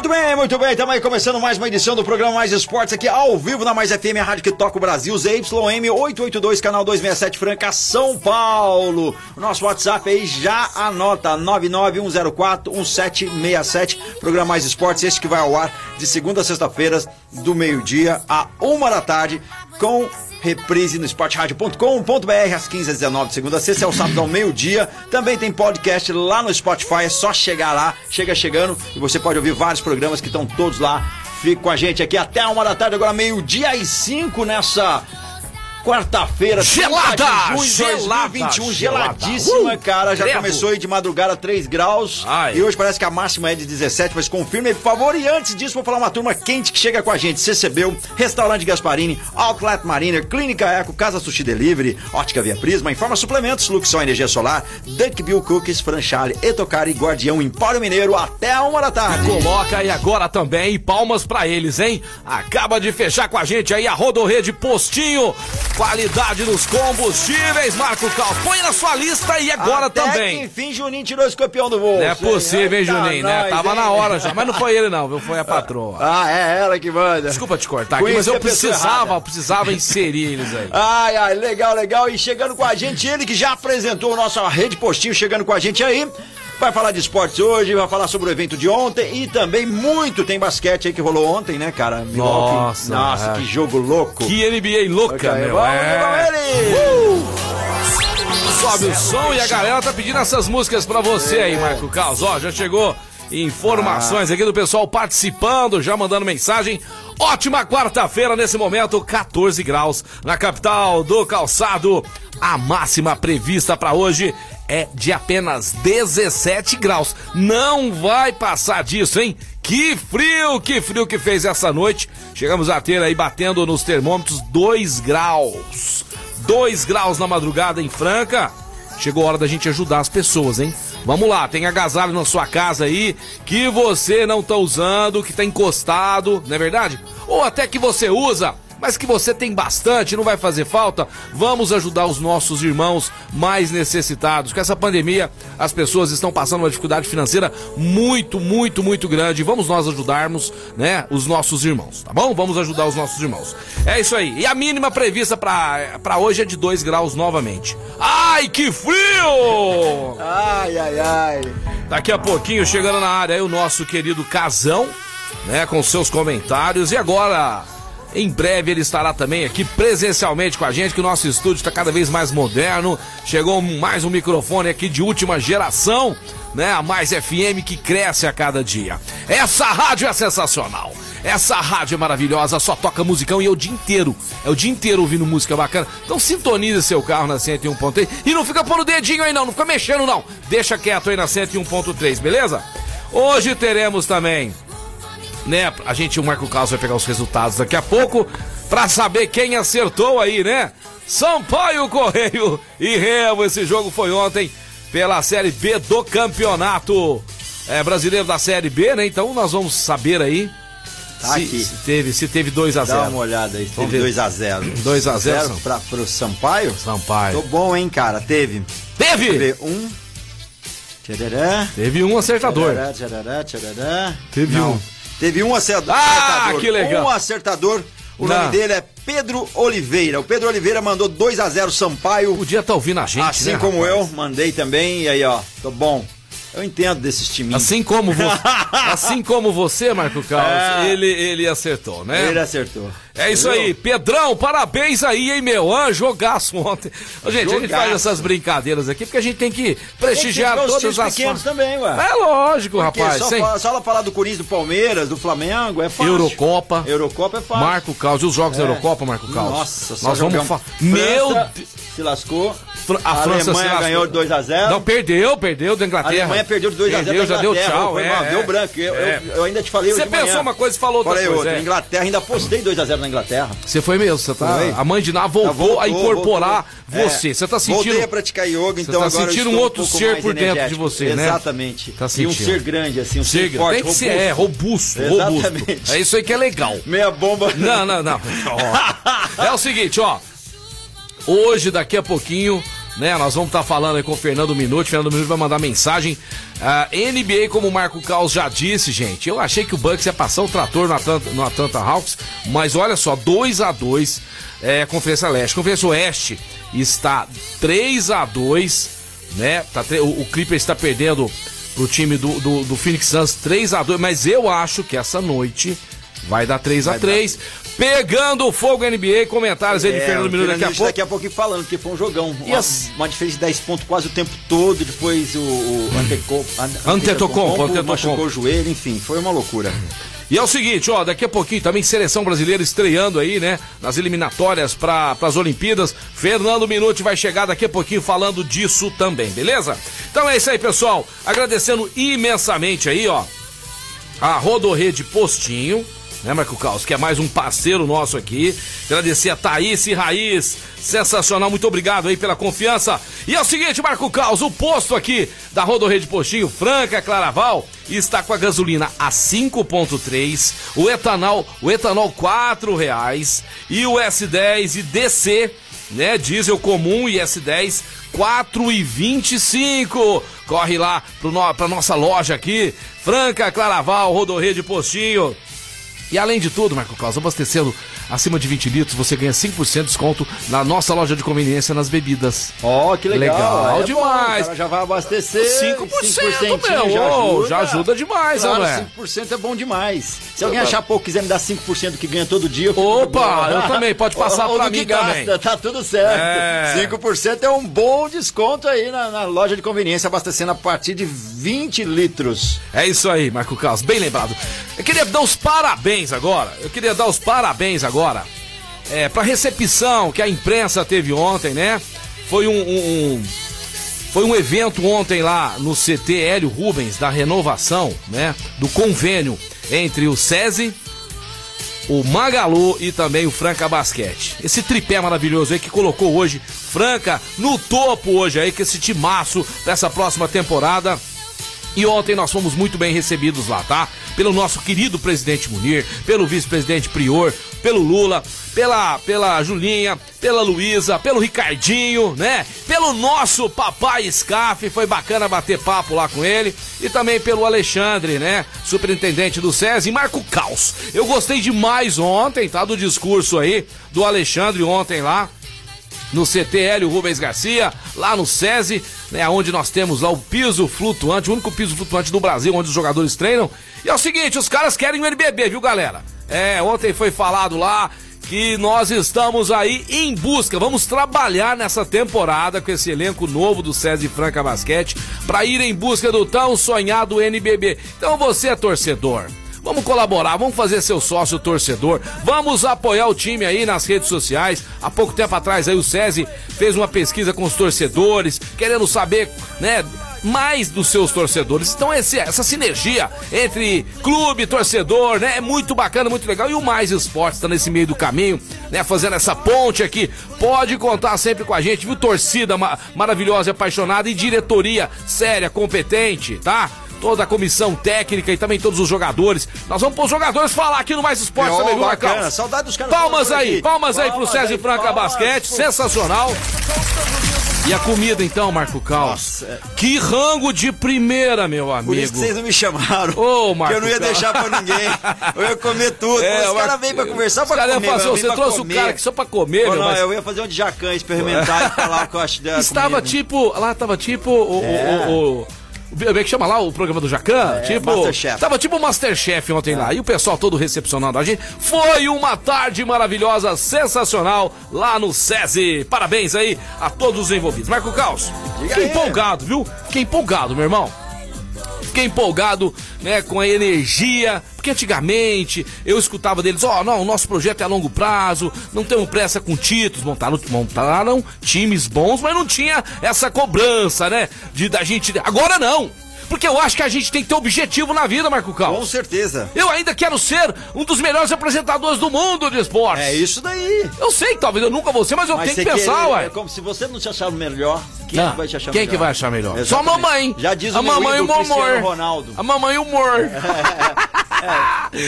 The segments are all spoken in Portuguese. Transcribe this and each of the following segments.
Muito bem, muito bem. Estamos aí começando mais uma edição do programa Mais Esportes aqui ao vivo na Mais FM, a rádio que toca o Brasil, ZYM 882, canal 267 Franca, São Paulo. O nosso WhatsApp aí já anota 991041767. Programa Mais Esportes, este que vai ao ar de segunda a sexta-feira, do meio-dia a uma da tarde, com reprise no esportradio.com.br às 15 às 19 de segunda a sexta, é o sábado ao meio-dia. Também tem podcast lá no Spotify, é só chegar lá, chega chegando e você pode ouvir vários programas que estão todos lá. Fique com a gente aqui até uma da tarde, agora meio-dia e cinco nessa quarta-feira. Gelada! 30 de junho de Gelada! 2021, Gelada! geladíssima, Uh! cara. Já Credo! começou aí de madrugada 3 graus. Ai. E hoje parece que a máxima é de 17, mas confirme aí, por favor. E antes disso, vou falar uma turma quente que chega com a gente. CCBU, Restaurante Gasparini, Outlet Mariner, Clínica Eco, Casa Sushi Delivery, Ótica Via Prisma, Informa Suplementos, Luxão Energia Solar, Duckbill Cookies, Franchale, Etocari, Guardião, Empório Mineiro, até uma da tarde. Coloca aí agora também, palmas pra eles, hein? Acaba de fechar com a gente aí a Rodorrede Postinho, qualidade dos combustíveis, Marco Cal. Põe na sua lista e agora Até também. Que, enfim, Juninho tirou esse campeão do bolso. Não é possível, hein, Eita, Juninho, né? nós, Tava hein? na hora já, mas não foi ele não, viu? Foi a patroa. Ah, é ela que manda. Desculpa te cortar aqui, mas eu a precisava, eu precisava inserir eles aí. Ai, ai, legal, legal. E chegando com a gente, ele que já apresentou o nosso Rede Postinho, chegando com a gente aí. Vai falar de esportes hoje, vai falar sobre o evento de ontem e também muito tem basquete aí que rolou ontem, né, cara? Milwaukee. Nossa, Nossa, é. que jogo louco. Que NBA louca, meu. vamos, é. vamos ele! Sobe o som e a galera tá pedindo essas músicas pra você aí, Marco Caos. Ó, já chegou informações aqui do pessoal participando, já mandando mensagem. Ótima quarta-feira nesse momento, 14 graus na capital do calçado. A máxima prevista pra hoje é de apenas 17 graus. Não vai passar disso, hein? Que frio, que frio que fez essa noite. Chegamos a ter aí batendo nos termômetros 2 graus. 2 graus na madrugada em Franca. Chegou a hora da gente ajudar as pessoas, hein? Vamos lá, tem agasalho na sua casa aí que você não tá usando, que tá encostado, não é verdade? Ou até que você usa, mas que você tem bastante, não vai fazer falta. Vamos ajudar os nossos irmãos mais necessitados. Com essa pandemia, as pessoas estão passando uma dificuldade financeira muito, muito, muito grande. Vamos nós ajudarmos, né, os nossos irmãos, tá bom? Vamos ajudar os nossos irmãos. É isso aí. E a mínima prevista pra hoje é de 2 graus novamente. Ai, que frio! Ai, ai, ai. Daqui a pouquinho chegando na área aí o nosso querido Casão, né, com seus comentários. E agora, em breve ele estará também aqui presencialmente com a gente, que o nosso estúdio está cada vez mais moderno. Chegou mais um microfone aqui de última geração, né, a Mais FM que cresce a cada dia. Essa rádio é sensacional. Essa rádio é maravilhosa, só toca musicão e é o dia inteiro. É o dia inteiro ouvindo música bacana. Então sintonize seu carro na 101.3 e não fica pondo o dedinho aí não, não fica mexendo não. Deixa quieto aí na 101.3, beleza? Hoje teremos também, né, a gente, o Marco Carlos vai pegar os resultados daqui a pouco pra saber quem acertou aí, né? Sampaio Correio e Remo, esse jogo foi ontem pela Série B do Campeonato é, Brasileiro da Série B, né? Então nós vamos saber aí Tá se, aqui. se teve, se teve 2 a Dá 0 uma olhada aí, teve ver. 2x0. 2 a 0, para pro Sampaio? Sampaio. Tô bom, hein, cara? Teve. Teve! Teve um. Tcharará. Teve um acertador. Tcharará, tcharará, tcharará. Teve Não. um. Teve um acertador. Ah, que legal. Um acertador. O Não. nome dele é Pedro Oliveira. O Pedro Oliveira mandou 2 a 0 Sampaio. Podia estar ouvindo a gente, assim né, como rapaz? eu, mandei também. E aí, ó, tô bom. Eu entendo desses timinhos. Assim como você, assim como você, Marco Carlos, É. ele, ele acertou, né? Ele acertou. É isso aí, Pedrão, parabéns aí, hein, meu? Ah, jogaço ontem. Ô, gente, a gente faz essas brincadeiras aquki porque a gente tem que prestigiar Tem que todas as pequenos também, ué. É lógico, Porque rapaz. só, sem fala- só ela falar do Corinthians, do Palmeiras, do Flamengo, é fácil. Eurocopa. Eurocopa é fácil. Marco Carlos, e os jogos da É. Eurocopa, Marco Carlos? Nossa, Nós vamos falar. Meu Deus! Se lascou. a, a França Alemanha ganhou 2x0. Não, perdeu, perdeu da Inglaterra. A Alemanha perdeu de 2x0 Perdeu, já deu tchau. É, deu branco. Eu, é. eu, ainda te falei Você pensou uma coisa e falou outra falei coisa. Outra. É. Inglaterra, ainda postei 2x0 na Inglaterra. Você foi mesmo, você tá. Foi. A mãe de Ná voltou, voltou, a incorporar voltou. você. Você tá sentindo. Voltei a praticar yoga, então tá agora. sentindo um outro ser por dentro de você, né? Exatamente. Tá sentindo. E um ser grande, assim, um ser, ser forte. Tem que ser, é, robusto, robusto. É isso aí que é legal. Meia bomba. Não, não, não. é o seguinte, ó. Hoje, daqui a pouquinho, né? Nós vamos estar tá falando aí com o Fernando Minuto. Fernando Minuto vai mandar mensagem. Uh, NBA, como o Marco Caos já disse, gente, eu achei que o Bucks ia passar o trator no Atlanta, no Atlanta Hawks, mas olha só, 2 a 2 é, Conferência Leste. Conferência Oeste está 3 a 2 né? Tá, o, o Clippers está perdendo pro time do, do, do Phoenix Suns 3 a 2 mas eu acho que essa noite vai dar 3 a 3 Pegando fogo NBA, comentários aí de é, Fernando Minuto daqui a pouco. Daqui a pouco falando, que foi um jogão. Uma, as... uma, diferença de 10 pontos quase o tempo todo. Depois o, o Antetokounmpo, Antetokounmpo machucou o joelho, enfim, foi uma loucura. E é o seguinte, ó, daqui a pouquinho também seleção brasileira estreando aí, né, nas eliminatórias para as Olimpíadas. Fernando Minuti vai chegar daqui a pouquinho falando disso também, beleza? Então é isso aí, pessoal. Agradecendo imensamente aí, ó, a Rodorrede Postinho, né, Marco Caos, que é mais um parceiro nosso aqui. Agradecer a Thaís e Raiz, sensacional, muito obrigado aí pela confiança. E é o seguinte, Marco Caos, o posto aqui da Rodorrede Postinho, Franca Claraval, está com a gasolina a 5.3, o etanol, o etanol quatro reais e o S10 e DC, né, diesel comum e S10 4,25. Corre lá para nossa loja aqui, Franca Claraval, Rodorrede Postinho. E além de tudo, Marco Claus, abastecendo acima de 20 litros, você ganha 5% de desconto na nossa loja de conveniência nas bebidas. Ó, oh, que legal. Legal é demais. Bom, já vai abastecer. 5%, 5% meu, já, ajuda. já ajuda demais, claro, né? 5% é bom demais. Se alguém achar pouco quiser me dar 5% que ganha todo dia, eu Opa, eu também, pode passar para mim gasta, também. Tá tudo certo. É. 5% é um bom desconto aí na, na, loja de conveniência, abastecendo a partir de 20 litros. É isso aí, Marco Carlos, bem lembrado. Eu queria dar os parabéns agora, eu queria dar os parabéns agora é, para recepção que a imprensa teve ontem, né? Foi um, um, um, foi um evento ontem lá no CT Hélio Rubens da renovação, né? Do convênio entre o SESI, o Magalu e também o Franca Basquete. Esse tripé maravilhoso aí que colocou hoje Franca no topo hoje aí, que esse timaço dessa próxima temporada. E ontem nós fomos muito bem recebidos lá, tá? Pelo nosso querido presidente Munir, pelo vice-presidente Prior, pelo Lula, pela, pela Julinha, pela Luísa, pelo Ricardinho, né? Pelo nosso papai Scaf, foi bacana bater papo lá com ele. E também pelo Alexandre, né? Superintendente do SESI e Marco Caos. Eu gostei demais ontem, tá? Do discurso aí do Alexandre ontem lá no CTL Rubens Garcia, lá no SESI, né, onde nós temos lá o piso flutuante, o único piso flutuante do Brasil onde os jogadores treinam. E é o seguinte, os caras querem o NBB, viu, galera? É, ontem foi falado lá que nós estamos aí em busca, vamos trabalhar nessa temporada com esse elenco novo do César Franca Basquete para ir em busca do tão sonhado NBB. Então você é torcedor. Vamos colaborar, vamos fazer seu sócio torcedor, vamos apoiar o time aí nas redes sociais. Há pouco tempo atrás aí o SESI fez uma pesquisa com os torcedores, querendo saber, né, mais dos seus torcedores. Então esse, essa sinergia entre clube, torcedor, né, é muito bacana, muito legal. E o Mais Esportes está nesse meio do caminho, né, fazendo essa ponte aqui. Pode contar sempre com a gente, viu? Torcida ma maravilhosa, apaixonada e diretoria séria, competente, tá? Toda a comissão técnica e também todos os jogadores. Nós vamos pôr os jogadores falar aqui no Mais Esportes também, viu, Marcão? Saudade dos caras. Palmas aí, palmas, palmas aí pro César Franca Basquete, sensacional. E a comida então, Marco Caos? Nossa. Que rango de primeira, meu amigo. Por isso que vocês não me chamaram. Ô, Marco Que eu não ia deixar pra ninguém. Eu ia comer tudo. É, os caras vêm pra conversar pra comer. Fazer, você trouxe comer. o cara aqui só pra comer, Pô, meu. Não, mas... eu ia fazer um de jacan, experimentar e falar o que eu acho da Estava comida. tipo, lá tava tipo o, é. o, o como é que chama lá o programa do Jacan? É, tipo. Masterchef. Tava tipo Masterchef ontem é. lá. E o pessoal todo recepcionando a gente. Foi uma tarde maravilhosa, sensacional lá no SESI. Parabéns aí a todos os envolvidos. Marco Caos, fiquei empolgado, viu? Fiquei empolgado, meu irmão. Fiquei empolgado, né, com a energia, porque antigamente eu escutava deles, ó, oh, não, o nosso projeto é a longo prazo, não temos pressa com títulos, montaram, montaram times bons, mas não tinha essa cobrança, né, de da gente, agora não. Porque eu acho que a gente tem que ter objetivo na vida, Marco Cal. Com certeza. Eu ainda quero ser um dos melhores apresentadores do mundo de esporte. É isso daí. Eu sei que talvez eu nunca vou ser, mas eu mas tenho que pensar, ué. É como se você não se achar melhor, quem ah, vai te achar quem melhor? que vai achar melhor? Exatamente. Só a mamãe. Já diz o a mamãe e o humor. Ronaldo. A mamãe e o humor. É,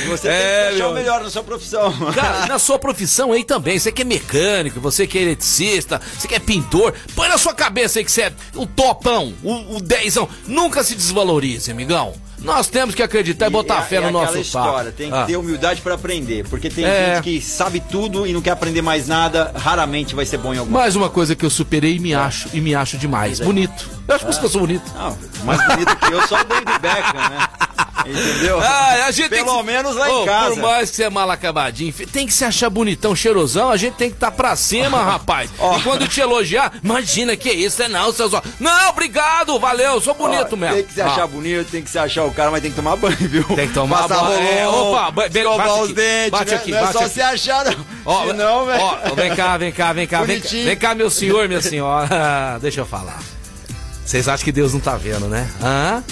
você é, tem que achar o melhor na sua profissão. Cara, na sua profissão aí também. Você que é mecânico, você que é eletricista, você que é pintor. Põe na sua cabeça aí que você é o topão, o, o dezão. Nunca se desvalorize, amigão. Nós temos que acreditar e, e botar é, fé no é nosso história, papo. Tem que ah. ter humildade para aprender, porque tem é. gente que sabe tudo e não quer aprender mais nada, raramente vai ser bom em alguma Mais uma coisa que eu superei e me acho, e me acho demais. É. Bonito. Eu acho que eu sou bonito. Não, mais bonito que eu sou o David Beckham, né? Entendeu? Ah, a gente Pelo que... menos lá oh, em casa. Por mais que você é mal acabadinho, tem que se achar bonitão, cheirosão, a gente tem que estar tá pra cima, rapaz. Oh. E quando te elogiar, imagina que isso, é não, seus Não, obrigado, valeu, sou bonito oh, mesmo. Tem que se achar ah. bonito, tem que se achar o cara, mas tem que tomar banho, viu? Tem que tomar Passar banho. É, opa, escovar os dentes, bate né? aqui, não é bate só aqui. se achar, não. Ó, Senão, velho. Ó, vem cá, vem cá, vem cá, vem cá, vem cá, meu senhor, minha senhora. Deixa eu falar. Vocês acham que Deus não tá vendo, né? Hã?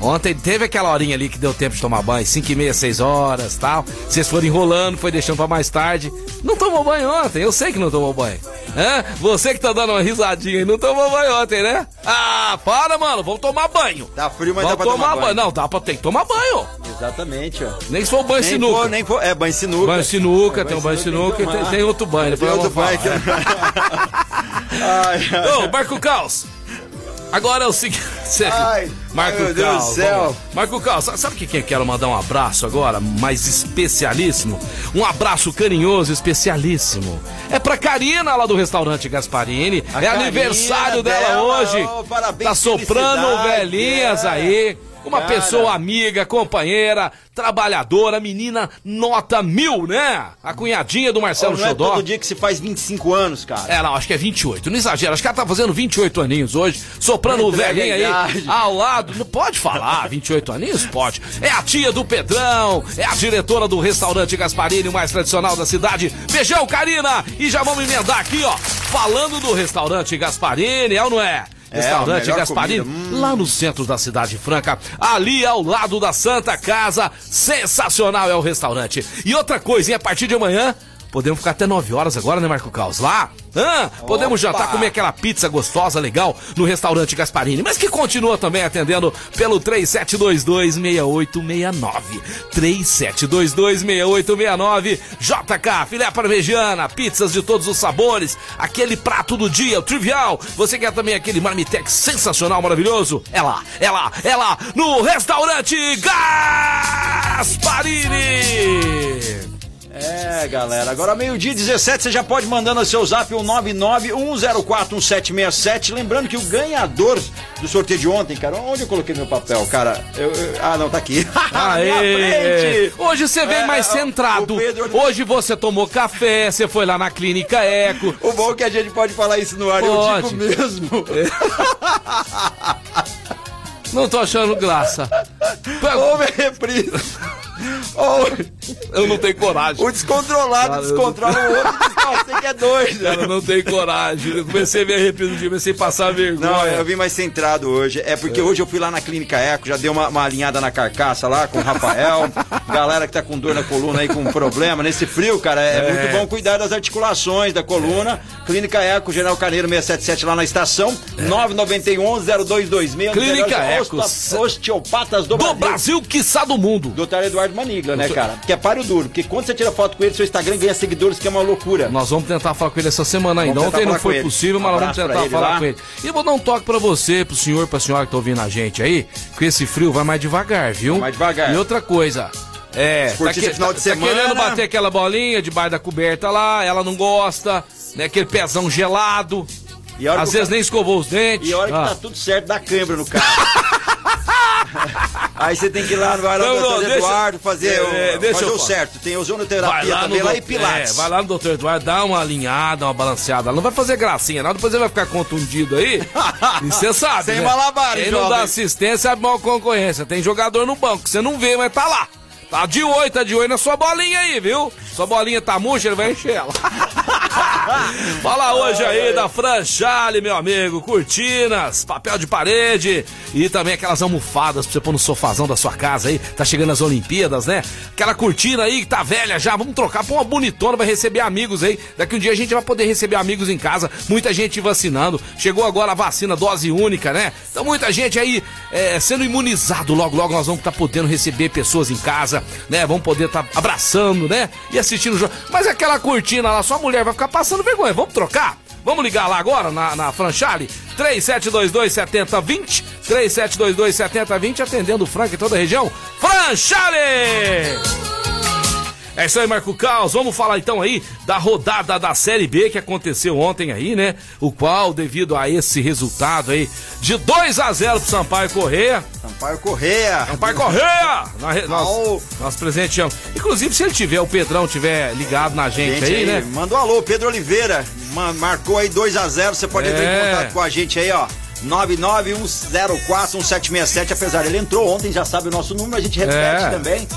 Ontem teve aquela horinha ali que deu tempo de tomar banho, 5 e meia, 6 horas tal. Vocês foram enrolando, foi deixando pra mais tarde. Não tomou banho ontem, eu sei que não tomou banho. Hã? Você que tá dando uma risadinha aí, não tomou banho ontem, né? Ah, para, mano, vamos tomar banho. Tá frio, mas vamos dá pra tomar, tomar banho. Não, dá pra ter que tomar banho. Exatamente, ó. Nem se for banho nem sinuca. For, nem for, é, banho sinuca. Banho sinuca, é, tem um banho sinuca e tem, tem, outro banho. Tem outro banho. Que... ai, ai. Ô, Marco Caos. Agora é o seguinte. Ai, Marco meu Deus do céu. Marco Cal, sabe que quem quero mandar um abraço agora, mais especialíssimo? Um abraço carinhoso, especialíssimo. É pra Karina lá do restaurante Gasparini. A é Karina aniversário dela, dela hoje. Oh, parabéns, tá soprando velhinhas é. aí. Uma Cara. pessoa amiga, companheira, trabalhadora, menina nota mil, né? A cunhadinha do Marcelo oh, não Xodó. é todo dia que se faz 25 anos, cara. É, não, acho que é 28. Não exagera. Acho que ela tá fazendo 28 aninhos hoje, soprando o velhinho aí ao lado. Não pode falar 28 aninhos? Pode. É a tia do Pedrão, é a diretora do restaurante Gasparini, o mais tradicional da cidade. Beijão, Karina! E já vamos emendar aqui, ó. Falando do restaurante Gasparini, é ou não é? Restaurante é, Gasparini, hum. lá no centro da cidade franca, ali ao lado da Santa Casa. Sensacional é o restaurante. E outra coisa, a partir de amanhã, Podemos ficar até 9 horas agora, né, Marco Caos? Lá? Ah, podemos Opa. jantar, comer aquela pizza gostosa, legal, no restaurante Gasparini, mas que continua também atendendo pelo 3722-6869. 3722-6869. JK, filé parmegiana, pizzas de todos os sabores, aquele prato do dia, o trivial. Você quer também aquele marmitex sensacional, maravilhoso? É lá, é lá, é lá, no restaurante Gasparini. É, galera. Agora, meio-dia 17, você já pode mandando o seu zap o 991041767. Lembrando que o ganhador do sorteio de ontem, cara, onde eu coloquei meu papel, cara? Eu, eu, ah, não, tá aqui. Aê, Hoje você vem é, mais centrado. Pedro... Hoje você tomou café, você foi lá na clínica Eco. O bom é que a gente pode falar isso no ar, pode. eu digo mesmo. É. Não tô achando graça. Houve reprise. Eu não tenho coragem. O descontrolado cara, descontrola o outro e você que é doido. Cara, eu não tenho coragem. Eu comecei a me arrepender, comecei a passar vergonha. Não, eu vim mais centrado hoje. É porque é. hoje eu fui lá na Clínica Eco, já dei uma, uma alinhada na carcaça lá com o Rafael. Galera que tá com dor na coluna aí, com problema. Nesse frio, cara, é, é. muito bom cuidar das articulações da coluna. Clínica Eco, General Carneiro 677 lá na estação. É. 991-0226. Clínica Eco. Osteopatas do, do Brasil. Brasil, quiçá do mundo. Doutor Eduardo Manigla, né, cara? Que é páreo duro. Porque quando você tira foto com ele, seu Instagram ganha seguidores, que é uma loucura. Nós vamos tentar falar com ele essa semana ainda. Ontem não foi possível, mas nós vamos tentar falar lá. com ele. E vou dar um toque pra você, pro senhor, pra senhora que tá ouvindo a gente aí, que esse frio vai mais devagar, viu? Vai mais devagar. E outra coisa, é, tá, que, final de semana. tá querendo bater aquela bolinha debaixo da coberta lá, ela não gosta, né? Aquele pezão gelado. Às vezes cara... nem escovou os dentes. E a hora ah. que tá tudo certo, dá câimbra no carro. Aí você tem que ir lá no Não, não, doutor deixa- Eduardo fazer, É, o, deixa fazer o certo. Tem ozonoterapia também lá e pilates. É, vai lá no doutor Eduardo, dá uma alinhada, uma balanceada. Não vai fazer gracinha, não. Depois ele vai ficar contundido aí. E você sabe. Sem né? malabares, Quem não dá assistência é mal concorrência. Tem jogador no banco, que você não vê, mas tá lá. Tá de oi, tá de oi na sua bolinha aí, viu? Sua bolinha tá murcha, ele vai encher ela. Fala hoje aí da Franchale, meu amigo. Cortinas, papel de parede e também aquelas almofadas pra você pôr no sofazão da sua casa aí. Tá chegando as Olimpíadas, né? Aquela cortina aí que tá velha já, vamos trocar pra uma bonitona, vai receber amigos aí. Daqui um dia a gente vai poder receber amigos em casa. Muita gente vacinando. Chegou agora a vacina dose única, né? Então muita gente aí é, sendo imunizado. Logo, logo nós vamos estar podendo receber pessoas em casa, né? Vamos poder estar abraçando, né? E assistindo o jogo. Mas aquela cortina lá, sua mulher vai ficar passando vergonha. Vamos trocar? Vamos ligar lá agora na, na Franchale? 3722-7020. 3722-7020, atendendo o Franca em toda a região. Franchale! É isso aí, Marco Caos. Vamos falar então aí da rodada da Série B que aconteceu ontem aí, né? O qual, devido a esse resultado aí de 2 a 0 pro Sampaio Correia, Sampaio Correia. Sampaio Correia! Nós, nós, nós presenteamos. Inclusive, se ele tiver, o Pedrão tiver ligado na gente, Gente aí, aí, né? Manda um alô, Pedro Oliveira. ma- marcou aí 2x0. Você pode entrar É. em contato com a gente aí, ó. 991041767. Apesar, ele entrou ontem, já sabe o nosso número, a gente repete É. também.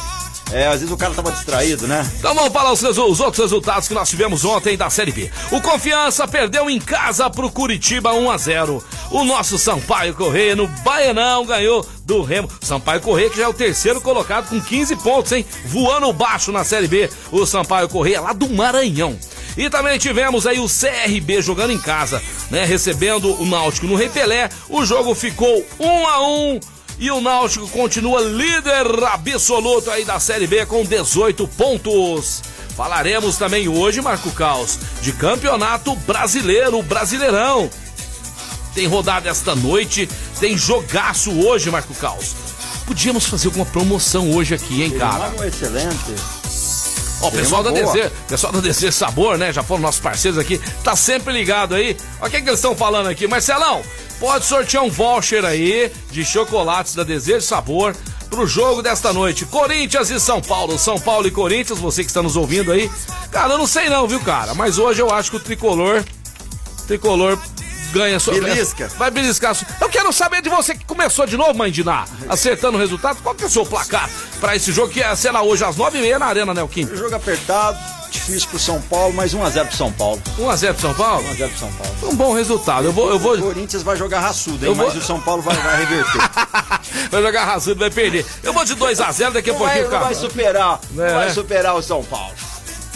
É, às vezes o cara tava distraído, né? Então vamos falar os, os outros resultados que nós tivemos ontem da Série B. O Confiança perdeu em casa pro Curitiba 1 a 0. O nosso Sampaio Correia no Baianão ganhou do Remo. Sampaio Correia que já é o terceiro colocado com 15 pontos, hein? Voando baixo na Série B. O Sampaio Correia lá do Maranhão. E também tivemos aí o CRB jogando em casa, né? Recebendo o Náutico no Rei Pelé. O jogo ficou 1 a 1. E o Náutico continua líder absoluto aí da Série B com 18 pontos. Falaremos também hoje, Marco Caos, de campeonato brasileiro, Brasileirão. Tem rodada esta noite, tem jogaço hoje, Marco Caos. Podíamos fazer alguma promoção hoje aqui, hein, cara? Excelente. Ó, o pessoal da boa. DZ, pessoal da DZ Sabor, né? Já foram nossos parceiros aqui, tá sempre ligado aí. Olha o que, que eles estão falando aqui. Marcelão, pode sortear um voucher aí de chocolates da Desejo Sabor pro jogo desta noite. Corinthians e São Paulo. São Paulo e Corinthians, você que está nos ouvindo aí. Cara, eu não sei não, viu, cara? Mas hoje eu acho que o tricolor. Tricolor ganha sua. Belisca. Vai beliscar. Eu quero saber de você que começou de novo, Mãe Diná, acertando o resultado. Qual que é o seu placar pra esse jogo que é, será hoje às 9h30 na Arena Nelquim? Jogo apertado, difícil pro São Paulo, mas 1x0 pro São Paulo. 1x0 pro São Paulo? 1x0 pro São Paulo. Um bom resultado. Eu vou. Eu vou... O Corinthians vai jogar raçudo, hein? vou- Mas o São Paulo vai, vai reverter. vai jogar raçudo, vai perder. Eu vou de 2x0 daqui a Não vai, pouquinho, vai cara. superar, não É. vai superar o São Paulo.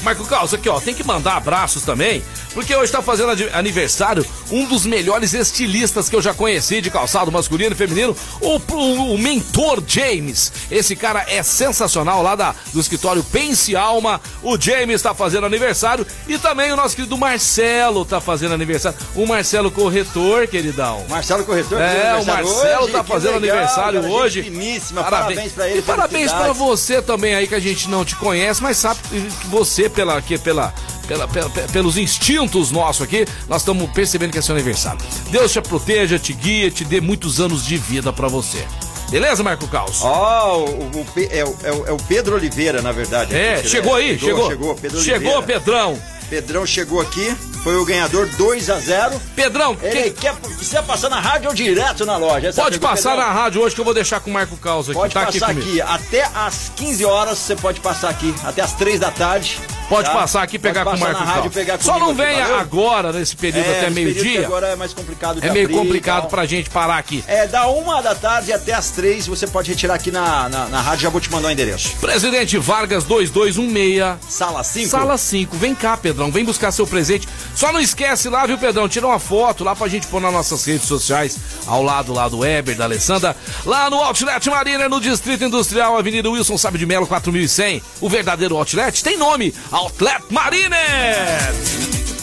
Marco Carlos, aqui ó, tem que mandar abraços também, porque hoje tá fazendo aniversário um dos melhores estilistas que eu já conheci de calçado masculino e feminino, o, o- o mentor James. Esse cara é sensacional lá da, do escritório Pense Alma. O James tá fazendo aniversário e também o nosso querido Marcelo tá fazendo aniversário. O Marcelo Corretor, queridão. Marcelo Corretor É, o Marcelo hoje, tá fazendo legal, aniversário cara, hoje. Finíssima, parabéns, pra ele. E parabéns pra você também aí que a gente não te conhece, mas sabe que você, pela, que, pela, pela, pela- pe- pelos instintos nossos aqui, nós estamos percebendo que é seu aniversário. Deus te proteja, te guia, te dê muitos anos de vida pra você. Beleza, Marco Caos? Ó, o, o é, o, é o- é o Pedro Oliveira, na verdade. é, aqui, chegou aí, chegou. Chegou, Pedro Chegou, Oliveira. Pedrão. Pedrão chegou aqui, foi o ganhador 2 a 0 Pedrão, Ele quem- quer, passar na rádio ou direto na loja? Essa pode pergunta, passar Pedrão. na rádio hoje que eu vou deixar com o Marco Caos aqui. Pode tá passar aqui aqui, até às 15 horas você pode passar aqui, até às 3 da tarde. Pode tá? passar aqui e pegar Pode com o Marco rádio, pegar Só não aqui, venha valeu? agora, nesse período É, até que meio-dia. Agora é mais complicado É meio abrir complicado pra gente parar aqui. É, da uma da tarde até as três você pode retirar aqui na, na, na rádio, já vou te mandar o endereço. Presidente Vargas 2216. Sala 5? Sala 5, vem cá, Pedrão, vem buscar seu presente. Só não esquece lá, viu, Pedrão? Tira uma foto lá pra gente pôr nas nossas redes sociais, ao lado lá do Weber, da Alessandra, lá no Outlet Marina, no Distrito Industrial, Avenida Wilson Sabe de Melo, 4100. O verdadeiro Outlet tem nome, Outlet Marina.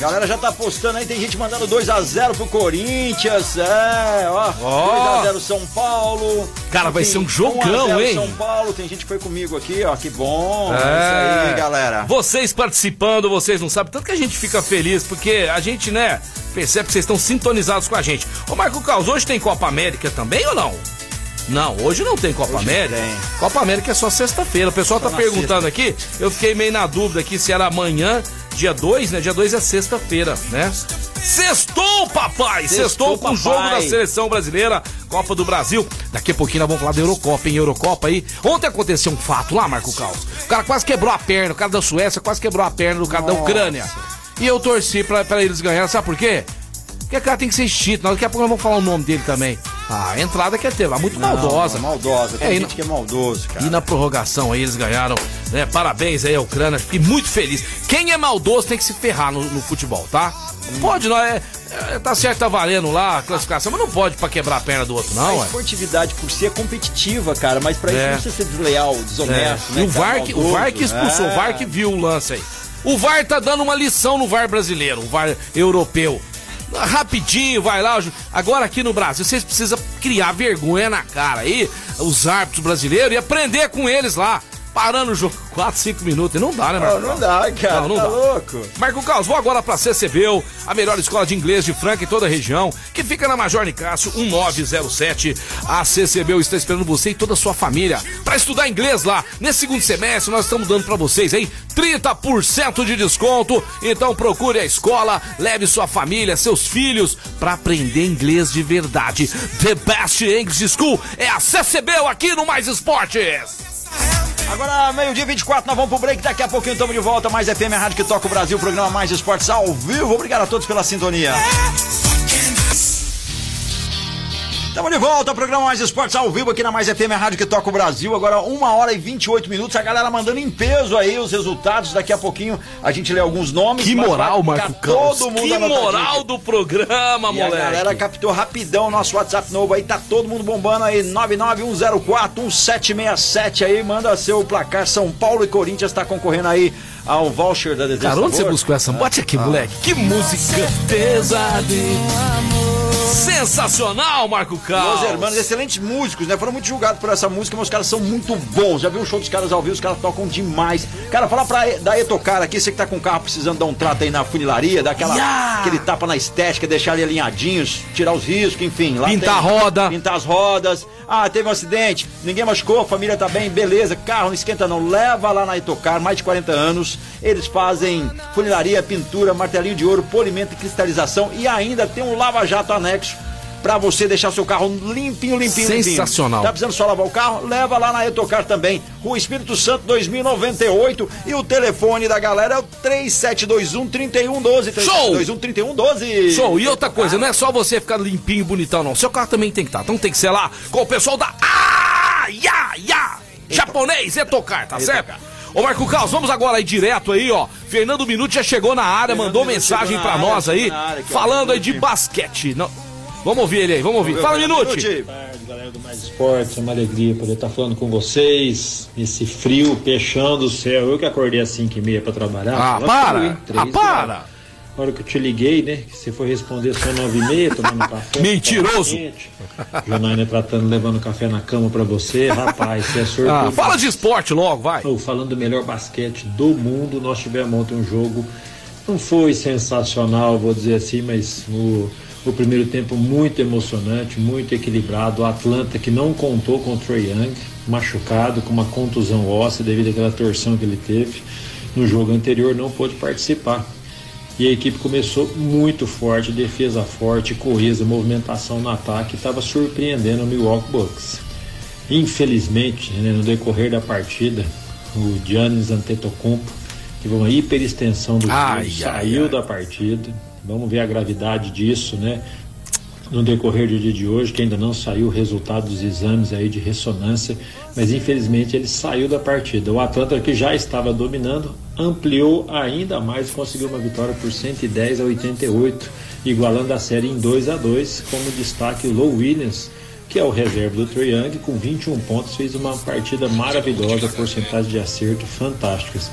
Galera já tá postando aí, tem gente mandando 2x0 pro Corinthians, é, ó. Ó. 2x0 São Paulo. Cara, vai ser um jogão, 1 a 0 hein? São Paulo, tem gente que foi comigo aqui, ó, que bom. É, É. isso aí, galera. Vocês participando, vocês não sabem, tanto que a gente fica feliz, porque a gente, né, percebe que vocês estão sintonizados com a gente. Ô, Marco Caos, hoje tem Copa América também ou não? Não, hoje não tem Copa Hoje América. tem. Copa América é só sexta-feira. O pessoal Só tá perguntando aqui, eu fiquei meio na dúvida aqui se era amanhã, dia 2, né? Dia 2 é sexta-feira, né? Sextou, papai! Sextou, Sextou, com o jogo da seleção brasileira, Copa do Brasil. Daqui a pouquinho nós vamos falar da Eurocopa, hein? Eurocopa aí. Ontem aconteceu um fato lá, Marco Caos. O cara quase quebrou a perna, o cara da Suécia quase quebrou a perna do cara da Nossa. Ucrânia. E eu torci pra, pra eles ganharem, sabe por quê? Porque o cara tem que ser chito. Daqui a pouco nós vamos falar o nome dele também. Ah, a entrada que é ter lá, muito maldosa. Não, maldosa. Tem É, e gente na- que é maldoso, cara. E na prorrogação aí eles ganharam, né? Parabéns aí à Ucrânia, fiquei muito feliz. Quem é maldoso tem que se ferrar no, no futebol, tá? Não pode, não é, é, Tá certo, tá valendo lá a classificação, mas não pode pra quebrar a perna do outro, A não, ué. esportividade por si é competitiva, cara, mas pra É. isso não precisa ser desleal, É. desonesto, E né? o cara, VAR, que, o VAR que maldoso. expulsou, o VAR que viu o lance aí. O VAR tá dando uma lição no VAR brasileiro, o VAR europeu. Rapidinho, vai lá. Agora aqui no Brasil, vocês precisam criar vergonha na cara aí, os árbitros brasileiros, e aprender com eles lá. Parando o jogo 4, 5 minutos. E não dá, né, Não, Marco? não dá, cara, Não, não tá dá. louco. Marco Carlos, vou agora pra CCBU, a melhor escola de inglês de Franca em toda a região, que fica na Major Nicásio 1907. A CCBU está esperando você e toda a sua família para estudar inglês lá. Nesse segundo semestre, nós estamos dando para vocês, hein? 30% de desconto. Então procure a escola, leve sua família, seus filhos para aprender inglês de verdade. The Best English School é a CCBU aqui no Mais Esportes. Agora, meio-dia 24, nós vamos pro break. Daqui a pouquinho estamos de volta. Mais FM, a rádio que toca o Brasil, programa Mais Esportes ao vivo. Obrigado a todos pela sintonia. Estamos de volta, programa Mais Esportes ao vivo aqui na Mais FM, a rádio que toca o Brasil. Agora, uma hora e 28 minutos. A galera mandando em peso aí os resultados. Daqui a pouquinho a gente lê alguns nomes. Que moral, Marco. Todo mundo Que moral do programa, E a moleque. galera captou rapidão o nosso WhatsApp novo aí, tá todo mundo bombando aí, 991041767 aí, manda seu placar, São Paulo e Corinthians tá concorrendo aí ao voucher da Desejo Cara, onde você buscou essa? Bote aqui, moleque. Que música pesada. Sensacional, Marco Carlos. Los Hermanos, excelentes músicos, né? Foram muito julgados por essa música, mas os caras são muito bons. Já viu o show dos caras ao vivo, os caras tocam demais. Cara, fala pra da Etocar aqui, você que tá com o carro precisando dar um trato aí na funilaria, dar aquela, Yeah! aquele tapa na estética, deixar ele alinhadinhos, tirar os riscos, enfim. Lá Pintar a roda. Pintar as rodas. Ah, teve um acidente, ninguém machucou, a família tá bem, beleza. Carro não esquenta não, leva lá na Etocar, mais de 40 anos. Eles fazem funilaria, pintura, martelinho de ouro, polimento e cristalização e ainda tem um lava-jato anexo pra você deixar seu carro limpinho, limpinho, Sensacional. limpinho. Tá precisando só lavar o carro? Leva lá na Etocar também. Rua Espírito Santo 2098 e o telefone da galera é o 3721 3112. Show! 3721 3112. Show. E outra coisa, não é só você ficar limpinho bonitão, não. Seu carro também tem que estar. Então tem que ser lá com o pessoal da Ah, ya, ya, japonês, Etocar, tá certo? Ô Marco Carlos, vamos agora aí direto aí, ó. Fernando Minuti já chegou na área, Fernando mandou Minuti mensagem na nós aí, área falando aí de basquete. Não... Vamos ouvir ele aí, vamos ouvir. Fala, Minuti. Boa tarde, galera do Mais Esportes. É uma alegria poder estar falando com vocês. Esse frio peixando o céu. Eu que acordei às 5 e meia para trabalhar. Ah, para! Ah, para! Na hora que eu te liguei, né? Que você foi responder só 9 e meia, tomando café. Mentiroso. Janaína tratando, levando café na cama para você. Rapaz, você é surdo. Ah, fala de esporte logo, vai. Oh, falando do melhor basquete do mundo, nós tivemos ontem um jogo. Não foi sensacional, vou dizer assim, mas o, o primeiro tempo muito emocionante, muito equilibrado. O Atlanta que não contou com o Trae Young, machucado, com uma contusão óssea devido àquela torção que ele teve. No jogo anterior não pôde participar. E a equipe começou muito forte, defesa forte, coesa, movimentação no ataque, estava surpreendendo o Milwaukee Bucks. Infelizmente, né, no decorrer da partida, o Giannis Antetokounmpo teve uma hiperextensão do ai, saiu ai. da partida. Vamos ver a gravidade disso, né? No decorrer do dia de hoje, que ainda não saiu o resultado dos exames aí de ressonância, mas infelizmente ele saiu da partida. O Atlanta que já estava dominando, ampliou ainda mais, conseguiu uma vitória por 110 a 88, igualando a série em 2 a 2, como destaque o Low Williams, que é o reserva do Trae Young, com 21 pontos, fez uma partida maravilhosa, porcentagem de acerto fantásticas.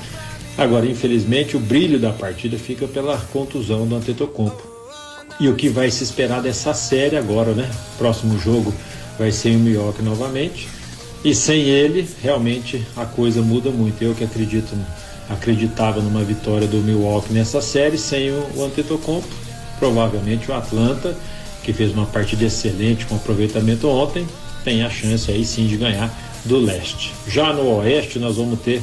Agora, infelizmente, o brilho da partida fica pela contusão do Antetokounmpo. E o que vai se esperar dessa série agora, né? Próximo jogo vai ser em Milwaukee novamente. E sem ele, realmente a coisa muda muito. Eu que acredito, acreditava numa vitória do Milwaukee nessa série, sem o, o Antetokounmpo, provavelmente o Atlanta, que fez uma partida excelente com aproveitamento ontem, tem a chance aí sim de ganhar do leste. Já no oeste nós vamos ter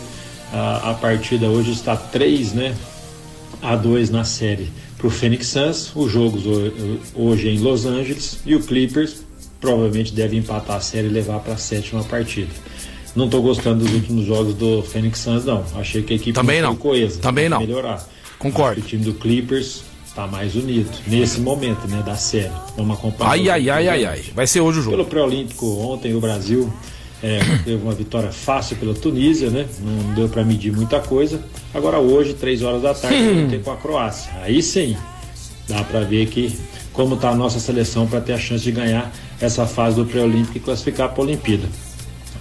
a, a partida hoje está 3, né? A 2 na série para o Phoenix Suns, os jogos hoje em Los Angeles e o Clippers provavelmente deve empatar a série e levar para a sétima partida. Não estou gostando dos últimos jogos do Phoenix Suns, não. Achei que a equipe Também não. coesa. Também não. Melhorar. Concordo. o time do Clippers está mais unido nesse momento, né, da série. Vamos acompanhar. Ai, ai, ai, ai, ai. Vai ser hoje o jogo. Pelo pré-olímpico ontem o Brasil é, teve uma vitória fácil pela Tunísia, né? Não deu para medir muita coisa. Agora hoje, três horas da tarde, vai ter com a Croácia. Aí sim, dá para ver que como está a nossa seleção para ter a chance de ganhar essa fase do pré-olímpico e classificar para a Olimpíada.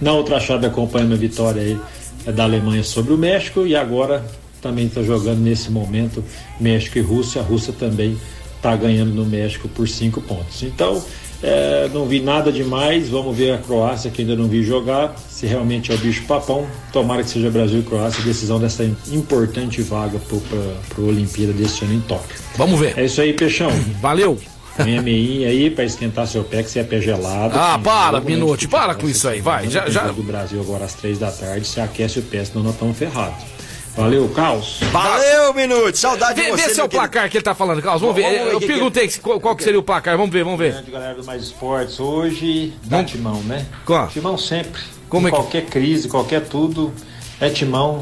Na outra chave acompanhando a vitória aí é da Alemanha sobre o México e agora também está jogando nesse momento México e Rússia. A Rússia também está ganhando no México por cinco pontos. Então é, não vi nada demais. Vamos ver a Croácia que ainda não vi jogar. Se realmente é o bicho papão, tomara que seja Brasil e Croácia decisão dessa importante vaga para a Olimpíada deste ano em Tóquio. Vamos ver. É isso aí, Peixão. Valeu. A meinha aí para esquentar seu pé, que você é pé gelado. Ah, para, Minuto, para com isso aí, vai. Já, já. do Brasil agora às três da tarde, você aquece o pé, senão nós estamos ferrados. Valeu, Caos. Valeu, Minuto. Saudade vê, de você. Vê seu é placar querido. que ele tá falando, Caos. Vamos, ver. Eu perguntei qual, qual que seria o placar. Vamos ver, vamos ver. Grande galera do Mais Esportes hoje. Dá vamos... timão, né? Qual? Timão sempre. Como em é que... Qualquer crise, qualquer tudo. É timão.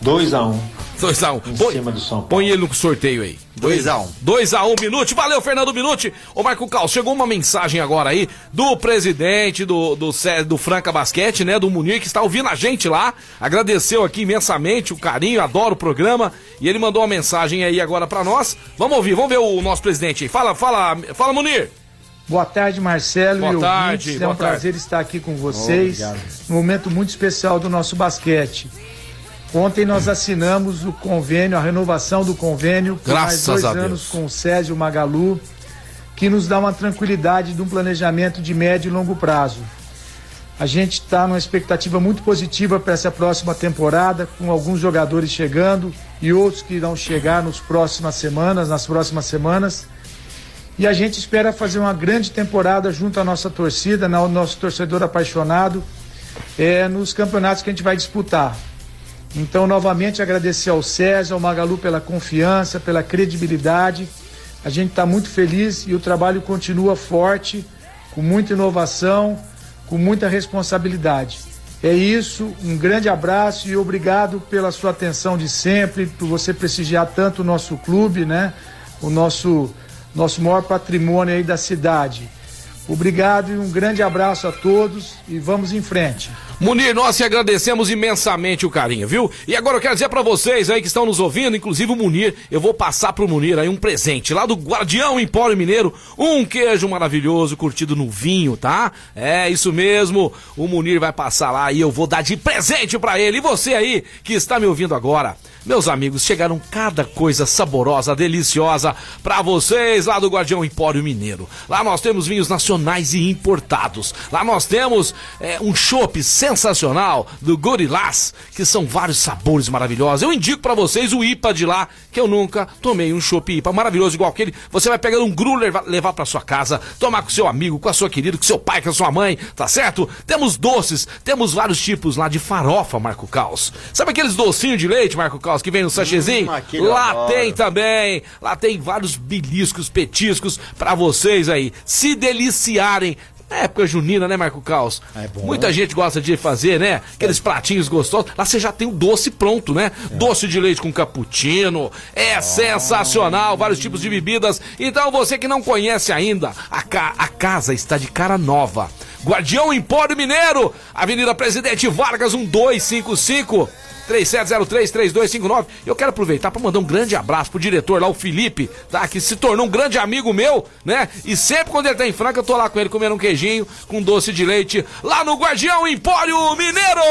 2 a 1 um. 2x1. Um. Põe, põe ele no sorteio aí. 2x1. 2x1, um. um, Valeu, Fernando minuto Ô, Marco Cal, chegou uma mensagem agora aí do presidente do, do, do Franca Basquete, né? Do Munir, que está ouvindo a gente lá. Agradeceu aqui imensamente o carinho, adoro o programa. E ele mandou uma mensagem aí agora para nós. Vamos ouvir, vamos ver o nosso presidente aí. Fala, fala, fala, Munir. Boa tarde, Marcelo boa e tarde, ouvintes. É um tarde. prazer estar aqui com vocês. Oh, um momento muito especial do nosso basquete. Ontem nós assinamos o convênio, a renovação do convênio por Graças mais dois anos com o Césio Magalu, que nos dá uma tranquilidade de um planejamento de médio e longo prazo. A gente está numa expectativa muito positiva para essa próxima temporada, com alguns jogadores chegando e outros que irão chegar nas próximas semanas, nas próximas semanas. E a gente espera fazer uma grande temporada junto à nossa torcida, ao nosso torcedor apaixonado, é, nos campeonatos que a gente vai disputar. Então, novamente, agradecer ao César, ao Magalu pela confiança, pela credibilidade. A gente está muito feliz e o trabalho continua forte, com muita inovação, com muita responsabilidade. É isso, um grande abraço e obrigado pela sua atenção de sempre, por você prestigiar tanto o nosso clube, né? O nosso, nosso maior patrimônio aí da cidade. Obrigado e um grande abraço a todos e vamos em frente. Munir, nós te agradecemos imensamente o carinho, viu? E agora eu quero dizer pra vocês aí que estão nos ouvindo, inclusive o Munir, eu vou passar pro Munir aí um presente lá do Guardião Empório Mineiro, um queijo maravilhoso curtido no vinho, tá? É isso mesmo, o Munir vai passar lá e eu vou dar de presente pra ele. E você aí que está me ouvindo agora, meus amigos, chegaram cada coisa saborosa, deliciosa pra vocês lá do Guardião Empório Mineiro. Lá nós temos vinhos nacionais e importados. Lá nós temos é, um chopp sensacional do Gorilás, que são vários sabores maravilhosos. Eu indico pra vocês o IPA de lá, que eu nunca tomei um chopp IPA maravilhoso igual aquele. Você vai pegar um gruler, levar, levar pra sua casa, tomar com seu amigo, com a sua querida, com seu pai, com a sua mãe, tá certo? Temos doces, temos vários tipos lá de farofa, Marco Caos. Sabe aqueles docinhos de leite, Marco Caos, que vem no sachêzinho? Hum, aquele eu lá tem também. Lá tem vários beliscos, petiscos pra vocês aí se deliciarem. Na época junina, né, Marco Caos? É bom. Muita gente gosta de fazer, né? Aqueles pratinhos gostosos. Lá você já tem o doce pronto, né? Doce de leite com cappuccino. É sensacional. Vários tipos de bebidas. Então, você que não conhece ainda, a, ca- a casa está de cara nova. Guardião Empório Mineiro, Avenida Presidente Vargas, 1255. 3703-3259. Eu quero aproveitar para mandar um grande abraço pro diretor lá, o Felipe, tá? Que se tornou um grande amigo meu, né? E sempre quando ele tá em Franca, eu tô lá com ele comendo um queijinho com doce de leite lá no Guardião Empório Mineiro!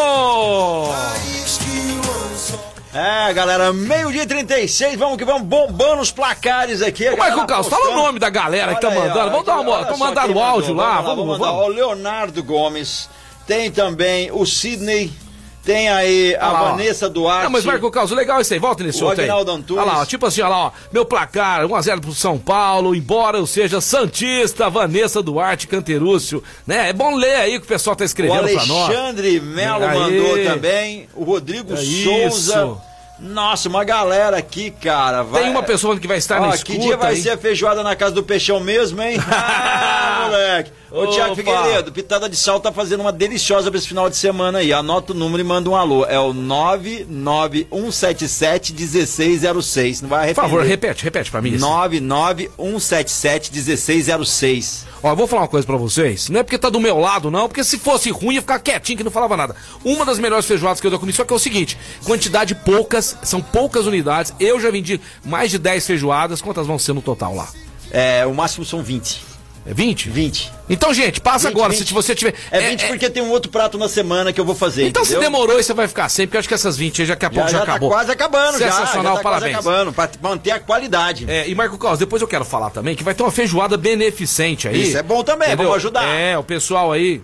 É, galera, meio-dia e 36, vamos que vamos bombando os placares aqui. a Ô, Marco galera Carlos, fala o nome da galera que tá aí, mandando. Vamos dar uma quem o áudio mandou. lá. Vamos Vamos, mandar. vamos. O Leonardo Gomes, tem também o Sidney, Tem aí a lá, ó. Vanessa Duarte. Não, mas Marco Carlos, o legal isso aí. Volta nesse O outro aí. Agnaldo Antunes. Olha lá, ó, tipo assim, olha lá, ó. Meu placar, 1x0 pro São Paulo, embora eu seja Santista, Vanessa Duarte Canterúcio, né? É bom ler aí o que o pessoal tá O escrevendo pra nós. Alexandre Melo Aí. mandou também. O Rodrigo É Souza. isso. Nossa, uma galera aqui, cara. Vai... Tem uma pessoa que vai estar Ó, na que escuta, dia vai hein? ser a feijoada na casa do Peixão mesmo, hein? Ah, moleque. Ô, Tiago. Figueiredo, Pitada de Sal tá fazendo uma deliciosa pra esse final de semana aí. Anota o número e manda um alô. É o 99177-1606. Não vai Por arrepender. favor, repete, repete pra mim. isso. 99177-1606. Ó, eu vou falar uma coisa pra vocês. Não é porque tá do meu lado, não, porque se fosse ruim ia ficar quietinho que não falava nada. Uma das melhores feijoadas que eu já comi, só que é o seguinte: quantidade poucas, são poucas unidades. Eu já vendi mais de 10 feijoadas. Quantas vão ser no total lá? É, o máximo são 20. É 20? 20. Então, gente, passa 20, agora, 20. se você tiver. É 20 porque tem um outro prato na semana que eu vou fazer. Então, se entendeu? demorou, aí você vai ficar sem, porque eu acho que essas 20 aí daqui a pouco já, já, acabou. tá quase acabando, já. Sensacional, já tá parabéns. Quase acabando, pra manter a qualidade. É, e Marco Carlos, depois eu quero falar também que vai ter uma feijoada beneficente aí. Isso é bom também, vamos ajudar. É, o pessoal aí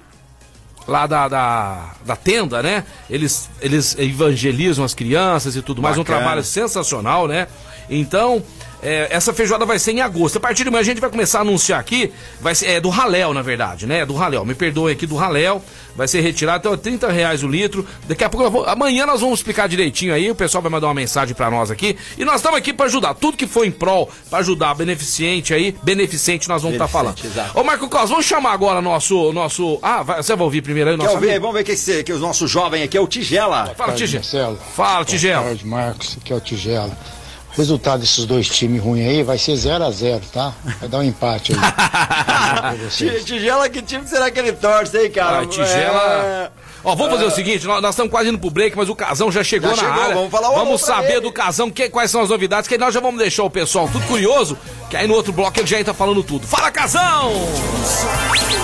lá da, da, da tenda, né? Eles, eles evangelizam as crianças e tudo mais, um Bacana. trabalho sensacional, né? Então, é, essa feijoada vai ser em agosto. A partir de amanhã a gente vai começar a anunciar aqui, vai ser, é do Raléu, na verdade, né? É do Raléu, me perdoem aqui, do Raléu, vai ser retirado, então é 30 reais o litro. Daqui a pouco, eu vou- amanhã nós vamos explicar direitinho aí, o pessoal vai mandar uma mensagem pra nós aqui. E nós estamos aqui pra ajudar, tudo que for em prol, pra ajudar beneficiente aí, beneficente nós vamos estar falando. Beneficente, exato. Ô Marco Carlos, vamos chamar agora nosso, nosso... Ah, vai- você vai ouvir primeiro aí o Quer nosso ouvir? amigo? Vamos ver que, esse, que o nosso jovem aqui é o Tigela. Fala, tarde, Tigela. Marcelo. Fala, Boa Tigela. tarde, Marcos. Aqui é o Tigela. O resultado desses dois times ruins aí vai ser 0 a 0 tá? Vai dar um empate aí. Tigela, que time será que ele torce aí, cara? Ah, Tigela. É, Ó, vamos fazer o seguinte, nós, nós estamos quase indo pro break, mas o Casão já chegou Já na chegou, área. vamos falar Vamos saber ele. do Casão que, quais são as novidades, que aí nós já vamos deixar o pessoal tudo curioso, que aí no outro bloco ele já entra falando tudo. Fala, Casão!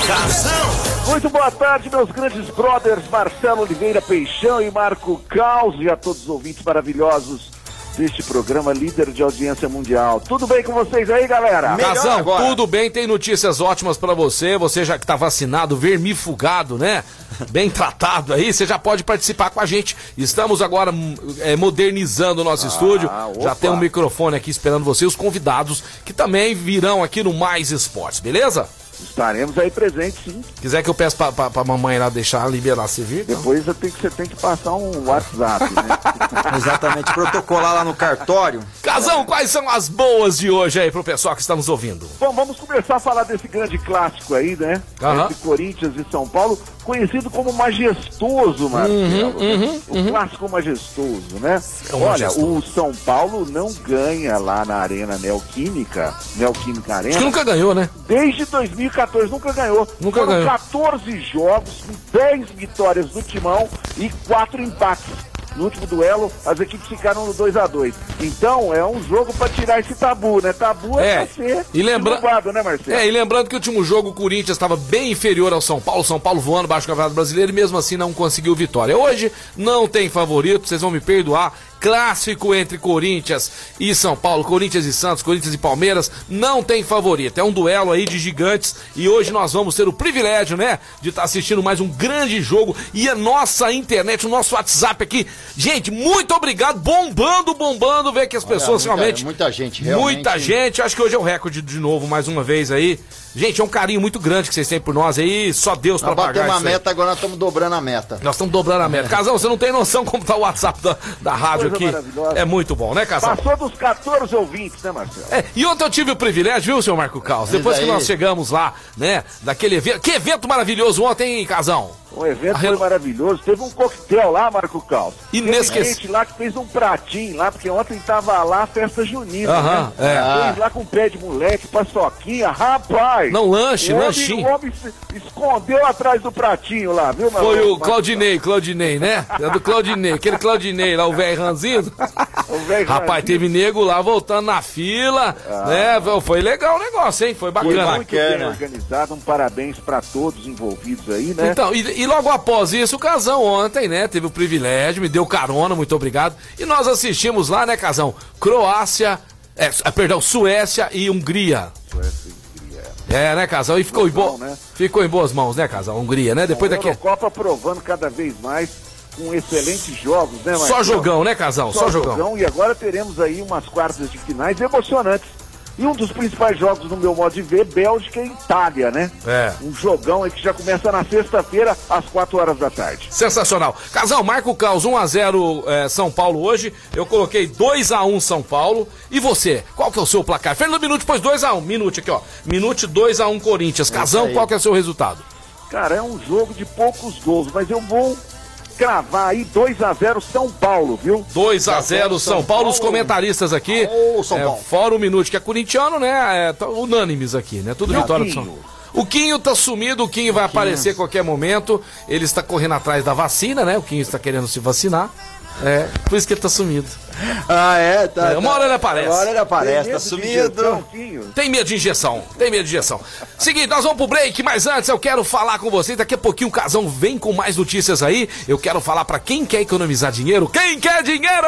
Casão! Muito boa tarde, meus grandes brothers Marcelo Oliveira Peixão e Marco Caos e a todos os ouvintes maravilhosos deste programa líder de audiência mundial. Tudo bem com vocês aí, galera? Casão, agora. tudo bem, tem notícias ótimas pra você, você já que tá vacinado, vermifugado, né? Bem tratado aí, você já pode participar com a gente. Estamos agora hum, é, modernizando o nosso estúdio. Já opa. tem um microfone aqui esperando você, os convidados que também virão aqui no Mais Esportes, beleza? Estaremos aí presentes, sim. Quiser que eu peça pra, pra, pra mamãe lá deixar liberar você vir? não? Depois eu tenho que, você tem que passar um WhatsApp, né? Exatamente, protocolar lá no cartório. Casão, quais são as boas de hoje aí pro pessoal que está nos ouvindo? Bom, vamos começar a falar desse grande clássico aí, né? Aham. Entre Corinthians e São Paulo, conhecido como majestoso, Marcelo. Uhum, o clássico majestoso, né? É Olha, majestoso. o São Paulo não ganha lá na Arena Neoquímica, Neoquímica Acho que Arena, nunca ganhou, né? desde 2014, nunca ganhou. Nunca Foram ganhou. 14 jogos, com 10 vitórias do Timão e 4 empates. No último duelo, as equipes ficaram no 2 a 2 Então, é um jogo pra tirar esse tabu, né? Tabu é, É. ser E lembra- derrubado, né, Marcelo? É, e lembrando que o último jogo o Corinthians estava bem inferior ao São Paulo, São Paulo voando baixo do Campeonato Brasileiro e mesmo assim não conseguiu vitória. Hoje não tem favorito, vocês vão me perdoar. Clássico entre Corinthians e São Paulo, Corinthians e Santos, Corinthians e Palmeiras, não tem favorito. É um duelo aí de gigantes e hoje nós vamos ter o privilégio, né, de estar assistindo mais um grande jogo e a nossa internet, o nosso WhatsApp aqui. Gente, muito obrigado, bombando, bombando, ver que as pessoas muita- realmente muita gente, realmente. Muita gente, acho que hoje é o recorde de novo, mais uma vez aí. Gente, é um carinho muito grande que vocês têm por nós aí, só Deus pra Nós pagar batemos uma isso aí. meta, agora nós estamos dobrando a meta. Nós estamos dobrando a meta. Casão, você não tem noção como tá o WhatsApp da, da rádio aqui. É muito bom, né, Casão? Passou dos 14 ouvintes, né, Marcelo? É, e ontem eu tive o privilégio, viu, senhor Marco Caos? Depois que nós chegamos lá, né, daquele evento. Que evento maravilhoso ontem, hein, Casão? O evento foi maravilhoso. Teve um coquetel lá, Marco Caos. Inesquecível. Gente lá que fez um pratinho lá, porque ontem tava lá a festa junina, Aham, né? é. Fez lá com pé de moleque, paçoquinha, rapaz! Não, lanche, lanchinho. O homem se escondeu atrás do pratinho lá, viu, Foi Marco- o Claudinei, Claudinei, né? É do Claudinei, aquele Claudinei lá, o velho ranzinho. O velho Rapaz, teve nego lá voltando na fila, né? Foi legal o negócio, hein? Foi Foi bacana. muito bem organizado, um parabéns pra todos envolvidos aí, né? Então, e, e logo após isso, o Casão ontem, né? Teve o privilégio, me deu carona, muito obrigado. E nós assistimos lá, né, Casão? Croácia, é, ah, perdão, Suécia e Hungria. É, né, Casão? E ficou em, bo... Bom, né? ficou em boas mãos, né, Casão? Hungria, né? Depois a daqui. Eurocopa provando cada vez mais com excelentes jogos, né, Marcelo? Só jogão, né, Casal? Só, Só jogão. jogão. E agora teremos aí umas quartas de finais emocionantes. E um dos principais jogos, no meu modo de ver, Bélgica e Itália, né? É. Um jogão aí que já começa na sexta-feira, às 4 horas da tarde. Sensacional. Casal, marca o caos 1x0 é, São Paulo hoje. Eu coloquei 2x1 São Paulo. E você? Qual que é o seu placar? Fernando Minuto pôs 2x1. Minute aqui, ó. Minute 2x1 Corinthians. Casão, qual que é o seu resultado? Cara, é um jogo de poucos gols, mas eu vou cravar aí 2 a 0 São Paulo, viu? 2 a 0 São Paulo, os comentaristas aqui. Ô, São é, Paulo. Fora o Minuto, que é corintiano, né? É, tá unânimes aqui, né? Tudo o vitória do São? Paulo. O Quinho tá sumido, o Quinho vai aparecer a qualquer momento. Ele está correndo atrás da vacina, né? O Quinho está querendo se vacinar. É, por isso que ele tá sumido. Ah, é? Tá, É, uma hora ele aparece. Uma hora ele aparece, tá sumido. Tem medo de injeção, tem medo de injeção. Seguinte, nós vamos pro break, mas antes eu quero falar com vocês. Daqui a pouquinho o Casão vem com mais notícias aí. Eu quero falar pra quem quer economizar dinheiro. Quem quer dinheiro?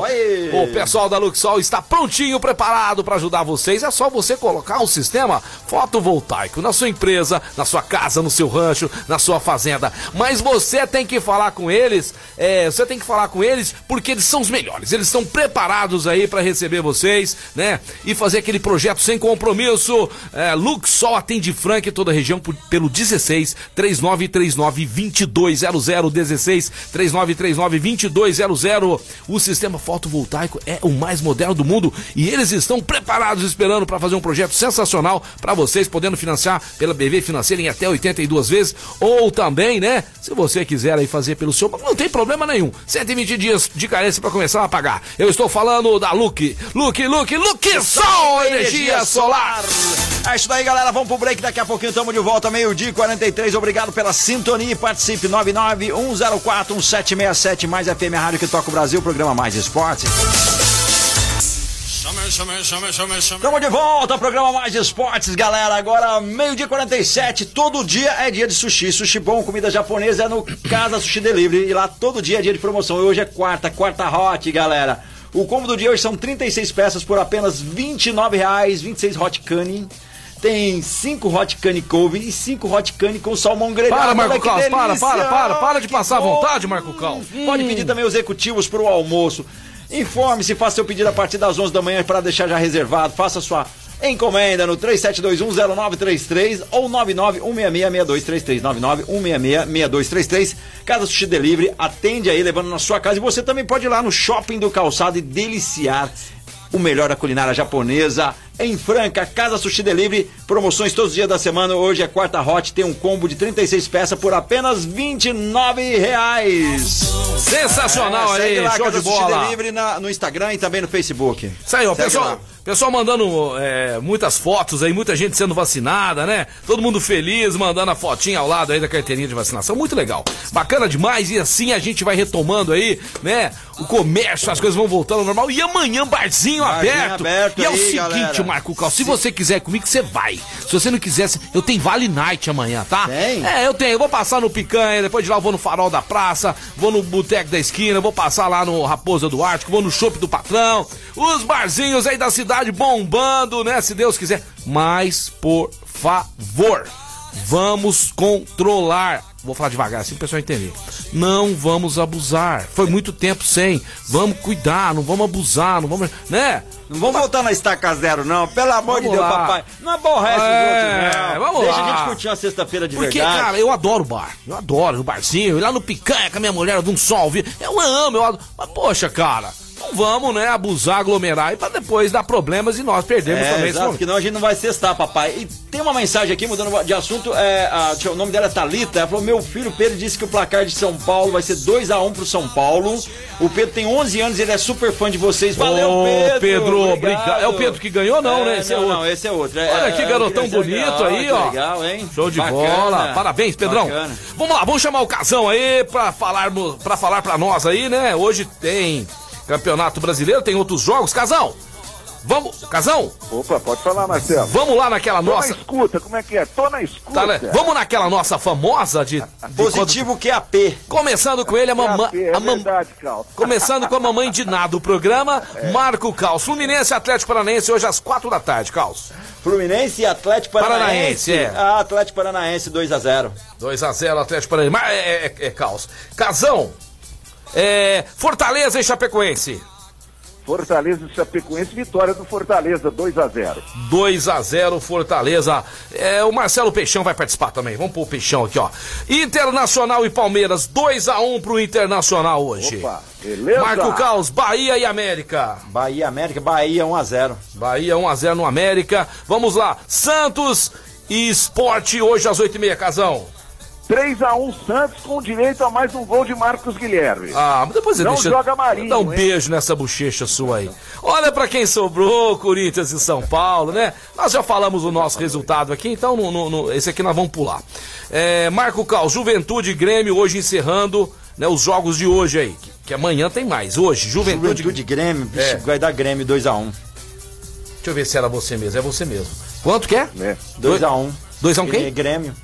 Oi. O pessoal da Luxol está prontinho, preparado pra ajudar vocês. É só você colocar o sistema fotovoltaico na sua empresa, na sua casa, no seu rancho, na sua fazenda. Mas você tem que falar com eles. é, você tem que falar com eles porque eles são os melhores. Eles estão preparados aí pra receber vocês, né? E fazer aquele projeto sem compromisso. É, Luxol atende Franca e toda a região por- pelo 16 3939 2200 16 3939 2200. O sistema fotovoltaico é o mais moderno do mundo e eles estão preparados esperando para fazer um projeto sensacional para vocês, podendo financiar pela BV Financeira em até 82 vezes ou também, né, se você quiser aí fazer pelo seu não tem problema nenhum. 120 dias de carência para começar a pagar. Eu estou falando da Luke, Luke, Luke, Luke Sol Energia Solar. É isso daí, galera. Vamos pro break. Daqui a pouquinho estamos de volta, meio-dia e 43. Obrigado pela sintonia e participe. 991041767 mais FM Rádio que toca o Brasil, programa Mais Esporte. Estamos de volta, programa Mais Esportes, galera. Agora, meio-dia e 47. Todo dia é dia de sushi. Sushi bom, comida japonesa é no Casa Sushi Delivery. E lá todo dia é dia de promoção. E hoje é quarta, quarta hot, galera. O combo do dia hoje são 36 peças por apenas 29 reais, 26 hot cane. Tem 5 hot cane couve e 5 hot cane com salmão grelhado. Para, Marco Caos, para, para, para, para de Que passar à bom! vontade, Marco Caos. Pode pedir também os executivos para o almoço. Informe-se, faça seu pedido a partir das 11 da manhã para deixar já reservado. Faça sua encomenda no 37210933 ou 991666233. 991666233. Casa Sushi Delivery atende aí levando na sua casa e você também pode ir lá no Shopping do Calçado e deliciar o melhor da culinária japonesa em Franca, Casa Sushi Delivery, promoções todos os dias da semana. Hoje é quarta hot, tem um combo de 36 peças por apenas 29 reais. Sensacional É, aí, lá, show Casa de Sushi bola. Delivery na- no Instagram e também no Facebook. Segue pessoal, lá. Pessoal mandando é, muitas fotos aí, muita gente sendo vacinada, né? Todo mundo feliz, mandando a fotinha ao lado aí da carteirinha de vacinação. Muito legal. Bacana demais e assim a gente vai retomando aí, né? O comércio, as coisas vão voltando ao normal. E amanhã, barzinho, Barzinho aberto. aberto E é o aí, seguinte, galera. Marco Cal, se você quiser comigo, você vai. Se você não quiser, eu tenho Vale Night amanhã, tá? Tem? É, eu tenho. Eu vou passar no Picanha, depois de lá eu vou no Farol da Praça, vou no Boteco da Esquina, vou passar lá no Raposa do Ártico, vou no Chopp do Patrão. Os barzinhos aí da cidade bombando, né? Se Deus quiser. Mas, por favor, vamos controlar. Vou falar devagar, assim o pessoal entender. Não vamos abusar. Foi muito tempo sem. Vamos cuidar, não vamos abusar, não vamos. Né? Não vamos voltar na estaca zero, não. Pelo amor de Vamos Deus, lá. papai. Não aborrece É, os outros, não. vamos Deixa lá. a gente curtir uma sexta-feira de Porque, verdade. cara, eu adoro bar. Eu adoro o barzinho. Ir lá no picanha com a minha mulher, de um sol. Eu amo, eu adoro. Mas, poxa, cara, não vamos, né, abusar, aglomerar e pra depois dar problemas e nós perdemos É, também exato, momento. senão a gente não vai cestar, papai. E tem uma mensagem aqui, mudando de assunto, é, a- o nome dela é Thalita, ela falou, meu filho Pedro disse que o placar de São Paulo vai ser 2x1 pro São Paulo. O Pedro tem 11 anos, ele é super fã de vocês. Valeu, Ô, Pedro! Pedro, obrigado. obrigado. É o Pedro que ganhou, não, né? Esse é não, outro. não, esse é outro. É, Olha que é, garotão é, legal, bonito aí, que ó. Legal, hein? Show de Bacana. bola. Parabéns, Pedrão. Bacana. Vamos lá, vamos chamar o Casão aí pra falar, pra falar pra nós aí, né? Hoje tem Campeonato Brasileiro, tem outros jogos. Casão, vamos, Casão, Opa, pode falar, Marcelo. vamos lá naquela Tô nossa... na escuta, como é que é? Tô na escuta. Tá, né? Vamos naquela nossa famosa de, de Positivo QAP. quando- começando com ele a mamãe, É a mam- verdade, Cal. começando com a mamãe de nada o programa, Marco Caos, Fluminense Atlético Paranaense hoje às quatro da tarde, Caos. Fluminense e Atlético Paranaense. Paranaense, é. Ah, Atlético Paranaense 2x0. 2 a 0 Atlético Paranaense. Mas é, é, é caos. Casão, É, Fortaleza e Chapecoense. Fortaleza e Chapecoense, vitória do Fortaleza, 2 a 0 2 a 0 Fortaleza. É, o Marcelo Peixão vai participar também. Vamos pôr o Peixão aqui, ó. Internacional e Palmeiras, 2 a 1 pro Internacional hoje. Opa, beleza? Marco Caos, Bahia e América. Bahia, América, Bahia 1x0. Bahia 1 a 0 no América. Vamos lá. Santos e Esporte hoje às 8h30, Casão. 3x1 Santos com direito a mais um gol de Marcos Guilherme. Ah, mas depois você Não deixa. joga Marinho, Dá um hein? beijo nessa bochecha sua aí. Olha pra quem sobrou, Corinthians e São Paulo, né? Nós já falamos o nosso resultado aqui, então no, no- no- esse aqui nós vamos pular. É, Marco Cal, Juventude e Grêmio hoje encerrando né, os jogos de hoje aí. Que, que amanhã tem mais. Hoje, Juventude. Juventude Grêmio, bicho, É. vai dar Grêmio 2x1. Deixa eu ver se era você mesmo. É você mesmo. Quanto que é? Né? 2x1. 2 a 1 quem? Grêmio.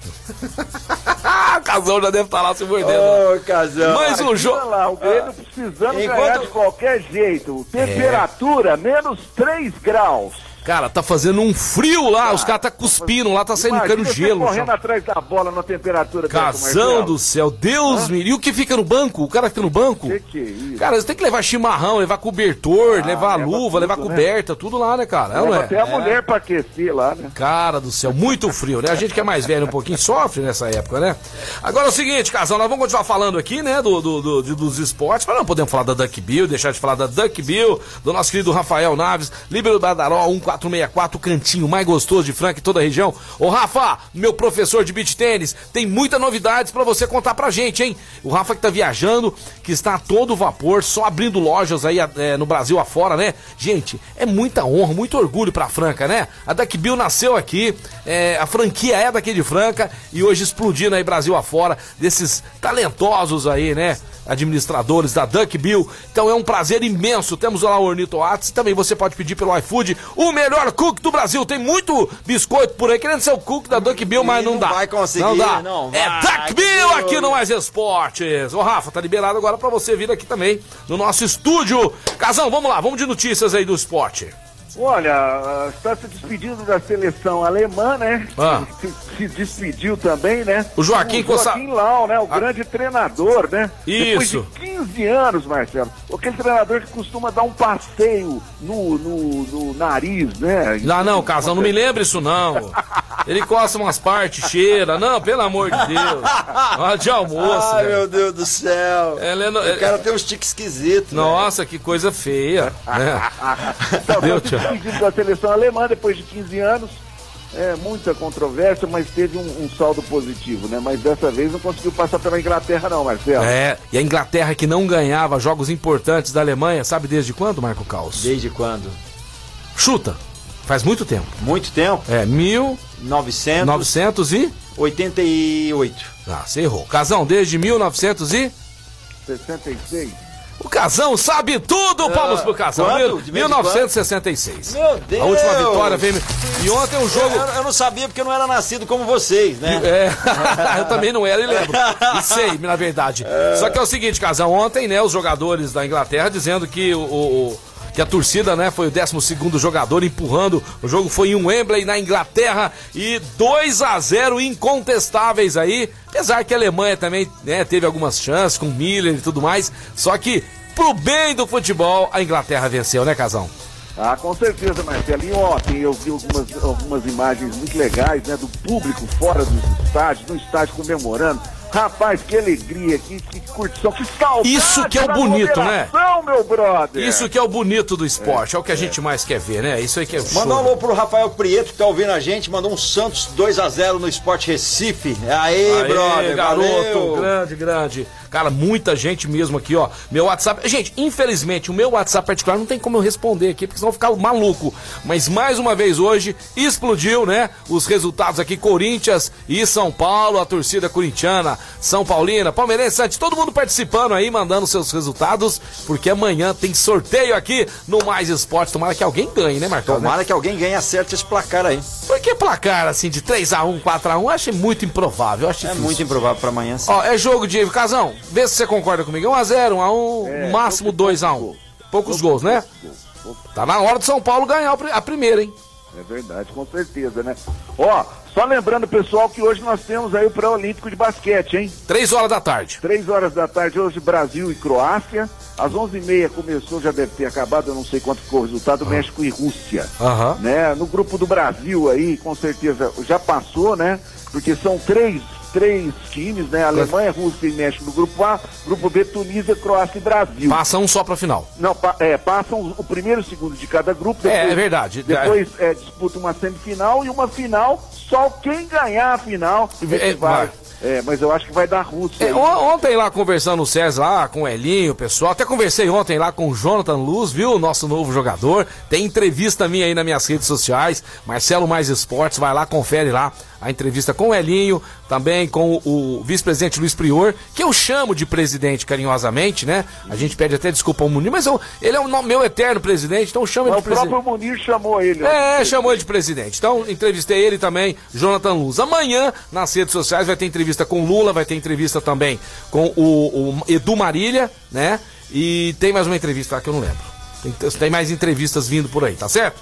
Ah, o Casão já deve estar lá se mordendo. Ô, casão. Mais um Olha jogo. lá, o Grêmio precisando Enquanto- ganhar de qualquer jeito. Temperatura, menos 3 graus. Cara, tá fazendo um frio lá, ah, os caras tá cuspindo lá, tá saindo Imagina cano gelo. correndo atrás da bola na temperatura Casão do céu, Deus me... E o que fica no banco? O cara fica no banco? Que que é isso? Cara, você tem que levar chimarrão, levar cobertor, ah, levar leva luva, tudo, levar né? coberta, né? tudo lá, né, cara? É leva é, até é? a mulher pra aquecer lá, né? Cara do céu, muito frio, né? A gente que é mais velho um pouquinho sofre nessa época, né? Agora é o seguinte, Casão, nós vamos continuar falando aqui, né, do, do, do dos esportes, mas não podemos falar da Duck Bill, deixar de falar da Duck Bill, do nosso querido Rafael Naves, Líbero Badaró 14 464, cantinho mais gostoso de Franca e toda a região. Ô Rafa, meu professor de beach tênis, tem muitas novidades para você contar pra gente, hein? O Rafa que tá viajando, que está a todo vapor, só abrindo lojas aí é, no Brasil afora, né? Gente, é muita honra, muito orgulho pra Franca, né? A Duck Bill nasceu aqui, é, a franquia é daqui de Franca e hoje explodindo aí Brasil afora, desses talentosos aí, né? administradores da Duck Bill. Então é um prazer imenso. Temos lá o Ornito Atos e também você pode pedir pelo iFood. O melhor cookie do Brasil. Tem muito biscoito por aí querendo ser o cookie da Duck Bill, mas não, não dá. vai conseguir, Não dá. não é vai, Duck Bill aqui no Mais Esportes. Ô Rafa, tá liberado agora pra você vir aqui também no nosso estúdio. Casão, vamos lá, vamos de notícias aí do esporte. Olha, está se despedindo da seleção alemã, né? Ah. Se, se despediu também, né? O Joaquim o Joaquim Lau, né? O Ah. grande treinador, né? Isso. Depois de 15 anos, Marcelo. Aquele treinador que costuma dar um passeio no, no, no nariz, né? Não, não, Casão, não me lembra isso não. Ele coça umas partes, cheira. Não, pelo amor de Deus. Hora de almoço. Ai, velho. meu Deus do céu. Ele é no- O cara tem uns tiques esquisitos. Nossa, que coisa feia. né? Deu, tchau. da seleção alemã depois de 15 anos. É, muita controvérsia, mas teve um, um saldo positivo, né? Mas dessa vez não conseguiu passar pela Inglaterra, não, Marcelo. É, e a Inglaterra que não ganhava jogos importantes da Alemanha, sabe desde quando, Marco Caos? Desde quando? Chuta. Faz muito tempo. Muito tempo. É, 1988. 1988. Ah, você errou. Casão, desde 1900 e... 66. O Casão sabe tudo, palmas pro Casão. De em 1966. Meu Deus! A última vitória veio... E ontem o jogo... Eu, eu não sabia porque eu não era nascido como vocês, né? É, eu também não era e lembro. E sei, na verdade. Só que é o seguinte, Casão, ontem, né, os jogadores da Inglaterra dizendo que o. o- o- que a torcida, né, foi o 12 jogador empurrando. O jogo foi em Wembley, na Inglaterra, e 2 a 0 incontestáveis aí. Apesar que a Alemanha também né, teve algumas chances com Miller e tudo mais. Só que, pro bem do futebol, a Inglaterra venceu, né, Casão? Ah, com certeza, Marcelo. E ontem eu vi algumas, algumas imagens muito legais, né? Do público fora dos estádios, no estádio comemorando. Rapaz, que alegria, que, que curtição, que saudade Isso que é o bonito, né? meu brother. Isso que é o bonito do esporte, é, o que a gente mais quer ver, né? Isso aí que é o Mandou um show. alô pro Rafael Prieto que tá ouvindo a gente, mandou um Santos 2x0 no Sport Recife. Aê, Aê, brother, garoto, valeu. grande, grande. Cara, muita gente mesmo aqui, ó. Meu WhatsApp. Gente, infelizmente, o meu WhatsApp particular não tem como eu responder aqui, porque senão eu vou ficar maluco. Mas mais uma vez hoje, explodiu, né? Os resultados aqui: Corinthians e São Paulo, a torcida corintiana, São Paulina, Palmeirense, Santos, todo mundo participando aí, mandando seus resultados, porque amanhã tem sorteio aqui no Mais Esporte. Tomara que alguém ganhe, né, Marcão? Tomara que alguém ganhe acerte esse placar aí. Por que placar assim de 3x1, 4x1? Eu acho muito improvável. Eu acho É difícil. muito improvável pra amanhã. sim. Ó, é jogo de. Casão, vê se você concorda comigo. 1x0, 1x1, É, máximo poucos 2x1. gols. Poucos gols, né? Poucos gols. Tá na hora do São Paulo ganhar a primeira, hein? É verdade, com certeza, né? Ó, só lembrando, pessoal, que hoje nós temos aí o pré-olímpico de basquete, hein? Três horas da tarde. Três horas da tarde, hoje Brasil e Croácia. Às onze e meia começou, já deve ter acabado, eu não sei quanto ficou o resultado, México e Rússia. Aham. Né? No grupo do Brasil aí, com certeza, já passou, né? Porque são três, três times, né? Alemanha, Rússia e México no grupo A, grupo B, Tunísia, Croácia e Brasil. Passa um só pra final. Não, pa- é, passam o primeiro e o segundo de cada grupo. É, é verdade. Depois é, disputa uma semifinal e uma final. Só quem ganhar a final é É, vai. vai. É, mas eu acho que vai dar Rússia. É, ontem lá conversando o César lá com o Elinho, o pessoal, até conversei ontem lá com o Jonathan Luz, viu? Nosso novo jogador. Tem entrevista minha aí nas minhas redes sociais. Marcelo Mais Esportes, vai lá, confere lá a entrevista com o Elinho, também com o, o vice-presidente Luiz Prior, que eu chamo de presidente carinhosamente, né? A gente pede até desculpa ao Munir, mas eu- ele é o meu eterno presidente, então eu chamo ele de o presidente. próprio Munir chamou ele. É, chamou ele de presidente. Então, entrevistei ele também, Jonathan Luz. Amanhã, nas redes sociais, vai ter entrevista com Lula, vai ter entrevista também com o, o Edu Marília, né? E tem mais uma entrevista lá que eu não lembro. Tem, tem mais entrevistas vindo por aí, tá certo?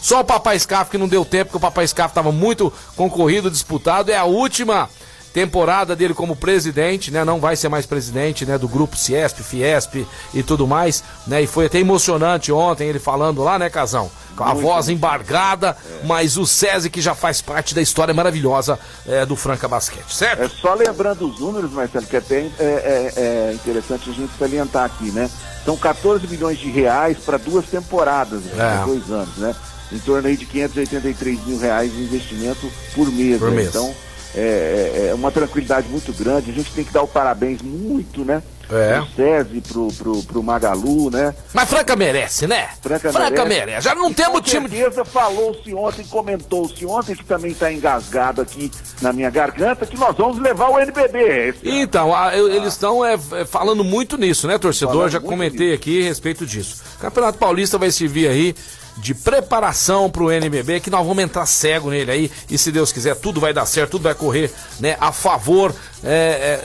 Só o Papai Scarf que não deu tempo, porque o Papai Scarf estava muito concorrido, disputado. É a última temporada dele como presidente, né? Não vai ser mais presidente, né? Do grupo Ciesp, Fiesp e tudo mais, né? E foi até emocionante ontem ele falando lá, né, Casão? Com a voz embargada, mas o SESI que já faz parte da história maravilhosa é, do Franca Basquete, certo? É só lembrando os números, Marcelo, que até é, é- é interessante a gente salientar aqui, né? São 14 milhões de reais para duas temporadas, né? É. Dois anos, né? Em torno aí de 583 mil reais de investimento por mês. Por né? mês. Então, é, é- é uma tranquilidade muito grande. A gente tem que dar o parabéns muito, né? É. Pro SESI, pro, pro, pro Magalu, né? Mas Franca merece, né? Franca, merece. Já não E temos time certeza falou-se ontem, comentou-se ontem, que também está engasgado aqui na minha garganta, que nós vamos levar o NBB. Então, a- eu- eles estão é, é, falando muito nisso, né, torcedor? Falando Já comentei aqui a respeito disso. O Campeonato Paulista vai servir aí de preparação pro NBB, que nós vamos entrar cego nele aí, e se Deus quiser, tudo vai dar certo, tudo vai correr, né, a favor, é, é,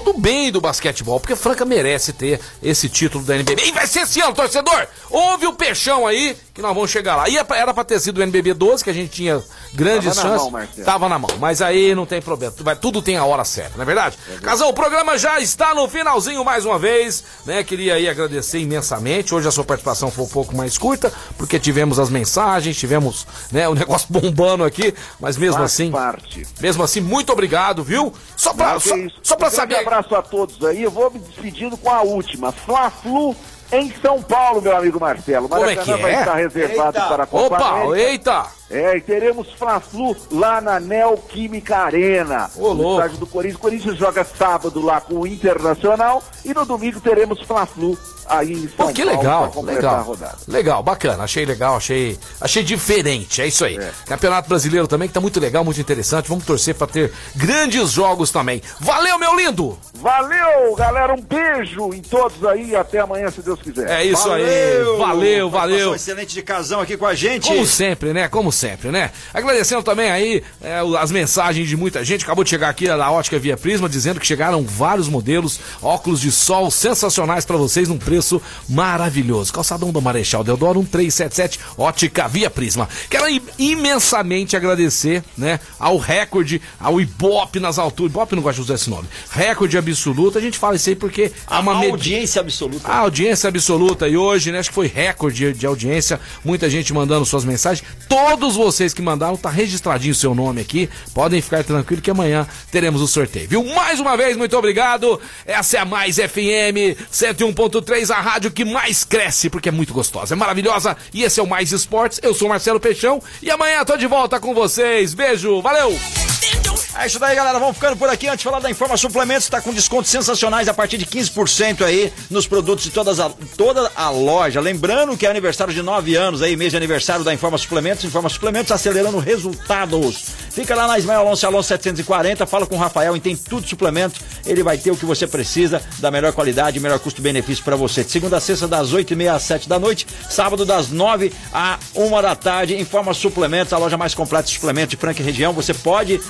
do bem do basquetebol, porque Franca merece ter esse título da NBB. E vai ser esse ano, torcedor! Ouve o peixão aí, que nós vamos chegar lá. E é era pra ter sido o NBB 12, que a gente tinha grandes Tava na chances. mão, Marcelo. Tava na mão, mas aí não tem problema. Tudo tem a hora certa, não é verdade? Casal, o programa já está no finalzinho mais uma vez, né? Queria aí agradecer imensamente. Hoje a sua participação foi um pouco mais curta, porque tivemos as mensagens, tivemos, né, o negócio bombando aqui, mas mesmo Faz assim, parte. mesmo assim, muito obrigado, viu? Só pra, Não, só, só pra Um saber. abraço a todos aí. Eu vou me despedindo com a última. Fla-Flu em São Paulo, meu amigo Marcelo. Como é Maracanã que vai é? estar reservado Eita. para a Copa Opa, América. eita! É, e teremos Fla-Flu lá na Neoquímica Arena. Ô, no estádio do Corinthians. O Corinthians joga sábado lá com o Internacional e no domingo teremos Fla-Flu aí em São Pô, que Paulo legal, para completar a legal. rodada. Legal, bacana. Achei legal, achei, achei diferente. É isso aí. É. Campeonato Brasileiro também que tá muito legal, muito interessante. Vamos torcer pra ter grandes jogos também. Valeu, meu lindo! Valeu, galera. Um beijo em todos aí. Até amanhã, se Deus quiser. É isso aí. Valeu, valeu. excelente de casão aqui com a gente. Como sempre, né? Como sempre, né? Agradecendo também aí é, as mensagens de muita gente. Acabou de chegar aqui na Ótica Via Prisma dizendo que chegaram vários modelos, óculos de sol sensacionais pra vocês num preço maravilhoso. Calçadão do Marechal Deodoro 1377, Ótica Via Prisma. Quero im- imensamente agradecer, né, ao recorde, ao Ibope nas alturas. Ibope não gosta de usar esse nome. Recorde absoluto. A gente fala isso aí porque é A uma medi- audiência absoluta. a audiência absoluta e hoje, né, acho que foi recorde de audiência, muita gente mandando suas mensagens. Todos vocês que mandaram, tá registradinho o seu nome aqui. Podem ficar tranquilo que amanhã teremos o sorteio, viu? Mais uma vez, muito obrigado. Essa é a Mais FM 101.3, a rádio que mais cresce, porque é muito gostosa, é maravilhosa. E esse é o Mais Esportes. Eu sou Marcelo Peixão e amanhã tô de volta com vocês. Beijo, valeu! É isso daí, galera. Vamos ficando por aqui. Antes de falar da Informa Suplementos, está com descontos sensacionais a partir de 15% aí nos produtos de todas a, toda a loja. Lembrando que é aniversário de 9 anos aí, mês de aniversário da Informa Suplementos. Informa Suplementos acelerando resultados. Fica lá na Ismael Alonso Alonso 740, fala com o Rafael e tem tudo suplemento. Ele vai ter o que você precisa, da melhor qualidade, melhor custo-benefício para você. De segunda a sexta, das 8h30 às 7 da noite. Sábado, das 9 à 1 da tarde. Informa Suplementos, a loja mais completa de suplementos de Franca região. Você pode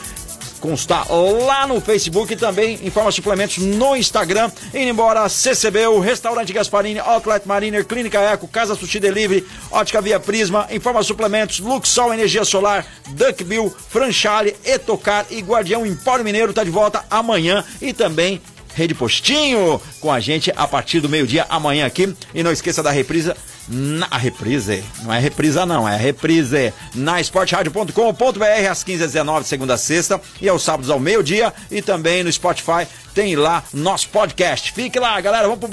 constar lá no Facebook e também informa suplementos no Instagram. Indo embora, CCB, Restaurante Gasparini, Outlet Mariner, Clínica Eco, Casa Sushi Delivery, Ótica Via Prisma, informa suplementos, Luxol Energia Solar, Duckbill, Franchale, Etocar e Guardião Empório Mineiro tá de volta amanhã e também Rede Postinho com a gente a partir do meio-dia amanhã aqui. E não esqueça da reprisa. Na, reprise, não é reprisa não, é reprise na esportradio.com.br às 15h19, segunda a sexta, e aos sábados ao meio-dia, e também no Spotify tem lá nosso podcast. Fique lá, galera, vamos pro